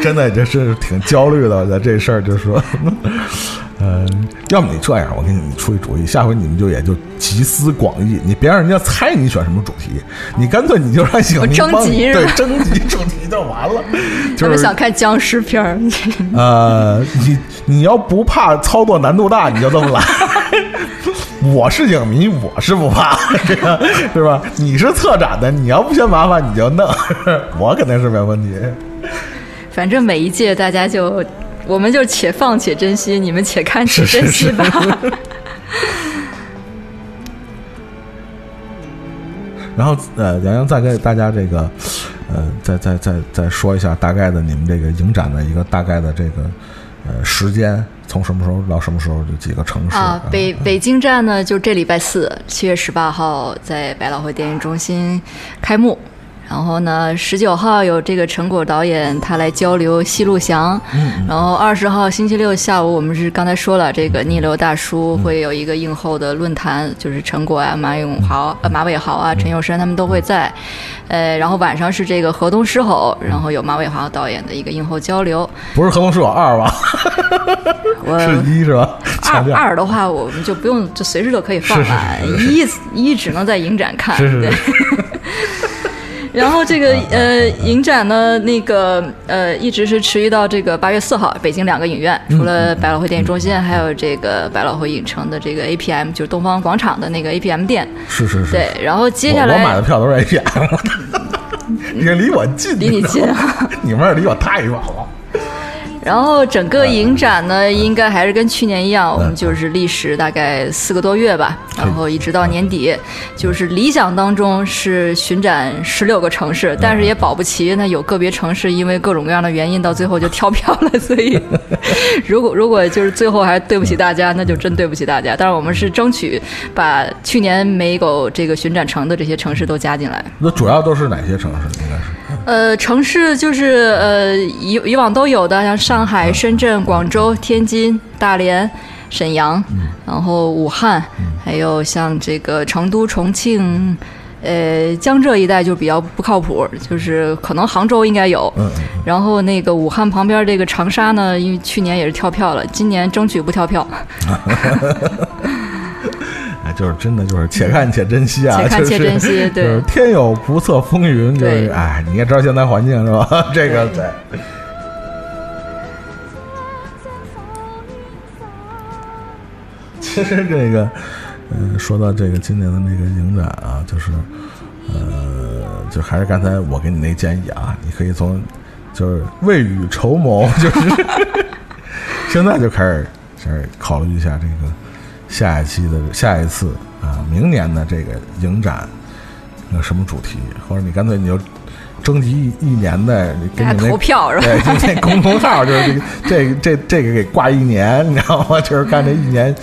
真的就是挺焦虑的，我觉得这事儿就是说。嗯，要么你这样，我给你出一主意，下回你们就也就集思广益，你别让人家猜你选什么主题，你干脆你就让影迷 帮你对征集主题就完了。就是想看僵尸片儿。呃，你你要不怕操作难度大，你就这么来。我是影迷，我是不怕，是吧？你是策展的，你要不嫌麻烦，你就弄，我肯定是没问题。反正每一届大家就。我们就且放且珍惜，你们且看且珍惜吧。然后呃，杨洋再给大家这个呃，再再再再说一下大概的你们这个影展的一个大概的这个呃时间，从什么时候到什么时候？就几个城市啊。北北京站呢，就这礼拜四，七月十八号在百老汇电影中心开幕。然后呢，十九号有这个陈果导演他来交流《西路祥》，然后二十号星期六下午，我们是刚才说了，这个逆流大叔会有一个映后的论坛，就是陈果啊、马永豪、呃马伟豪啊、陈友山他们都会在。呃，然后晚上是这个河东狮吼，然后有马伟豪导演的一个映后交流。不是河东狮吼二吧？是一是吧？二二的话，我们就不用，就随时都可以放了。一一只能在影展看。是是。然后这个呃影展呢，那个呃一直是持续到这个八月四号，北京两个影院，除了百老汇电影中心，还有这个百老汇影城的这个 APM，就是东方广场的那个 APM 店。是是是。对，然后接下来我买的票都是 APM，你离我近，离你近，你们离我太远了。然后整个影展呢，应该还是跟去年一样，我们就是历时大概四个多月吧，然后一直到年底，就是理想当中是巡展十六个城市，但是也保不齐，那有个别城市因为各种各样的原因，到最后就跳票了。所以，如果如果就是最后还对不起大家，那就真对不起大家。但是我们是争取把去年没有这个巡展成的这些城市都加进来。那主要都是哪些城市？应该是。呃，城市就是呃以以往都有的，像上海、深圳、广州、天津、大连、沈阳，然后武汉，还有像这个成都、重庆，呃江浙一带就比较不靠谱，就是可能杭州应该有，然后那个武汉旁边这个长沙呢，因为去年也是跳票了，今年争取不跳票。就是真的，就是且看且珍惜啊！且看且珍惜，对，就是天有不测风云，就是哎，你也知道现在环境是吧？这个对。其实这个，嗯，说到这个今年的那个影展啊，就是，呃，就还是刚才我给你那建议啊，你可以从就是未雨绸缪，就是 现在就开始开始考虑一下这个。下一期的下一次啊，明年的这个影展，有什么主题？或者你干脆你就征集一一年的，给你投 票是吧？对，就那公众号，就是这 这这个给挂一年，你知道吗？就是干这一年，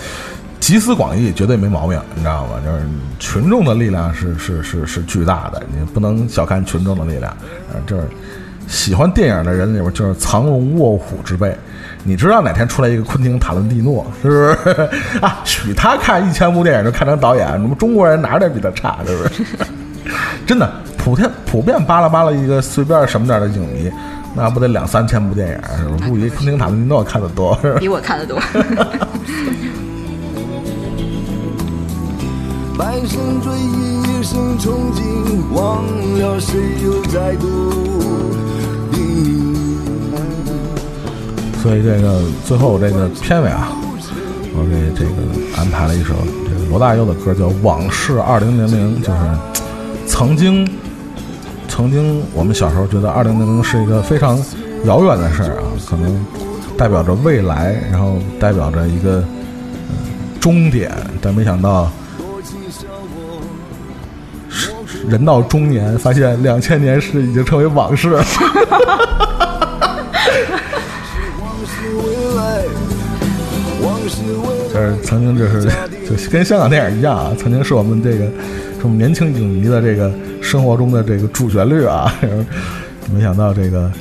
集思广益，绝对没毛病，你知道吗？就是群众的力量是是是是巨大的，你不能小看群众的力量。呃，就是喜欢电影的人里边，就是藏龙卧虎之辈。你知道哪天出来一个昆汀·塔伦蒂诺，是不是 啊？许他看一千部电影就看成导演，我们中国人哪点比他差，是不是？真的，普遍普遍扒拉扒拉一个随便什么点的影迷，那不得两三千部电影，是不是？不比昆汀·塔伦蒂诺看的多，比我看的多。半生追忆，一生憧憬，忘了谁又再度。所以这个最后这个片尾啊，我给这个安排了一首这个罗大佑的歌，叫《往事二零零零》，就是曾经曾经我们小时候觉得二零零零是一个非常遥远的事儿啊，可能代表着未来，然后代表着一个终点，但没想到人到中年，发现两千年是已经成为往事了。就是曾经就是就跟香港电影一样啊，曾经是我们这个是我们年轻影迷的这个生活中的这个主旋律啊。没想到这个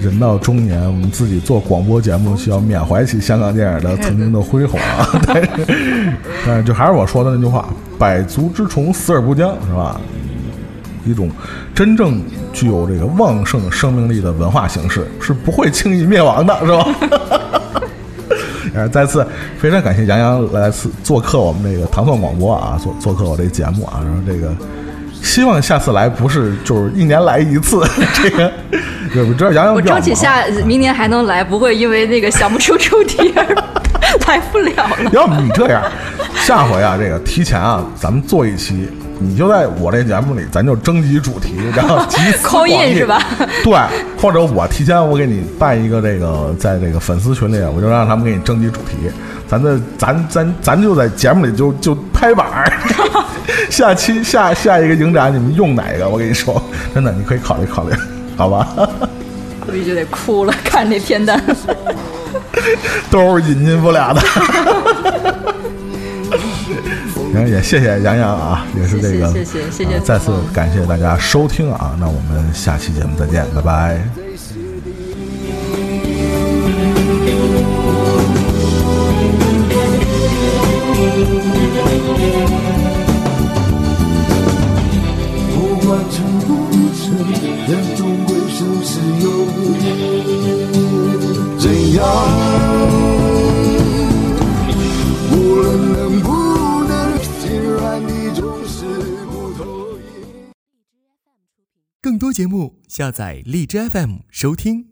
人到中年，我们自己做广播节目需要缅怀起香港电影的曾经的辉煌啊。但是，但是就还是我说的那句话：百足之虫，死而不僵，是吧？一种真正具有这个旺盛生命力的文化形式是不会轻易灭亡的，是吧？呃，再次非常感谢杨洋来次做客我们这个糖蒜广播啊，做做客我这节目啊，然后这个希望下次来不是就是一年来一次，这个 我知道杨洋我争取下明年还能来，不会因为那个想不出主题而来不了了。要不你这样，下回啊，这个提前啊，咱们做一期，你就在我这节目里，咱就征集主题，然后 集思扣广益印是吧？对，或者我提前我给你办一个这个，在这个粉丝群里，我就让他们给你征集主题，咱的咱咱咱就在节目里就就拍板儿，下期下下一个影展你们用哪个？我跟你说，真的你可以考虑考虑，好吧？估计就得哭了，看这片单。都是引进不了的。然后也谢谢杨洋啊，也是这个，谢谢谢谢谢谢呃再次感谢大家收听啊，那我们下期节目再见，拜拜。不管成不成，人终归生死有怎样？多节目，下载荔枝 FM 收听。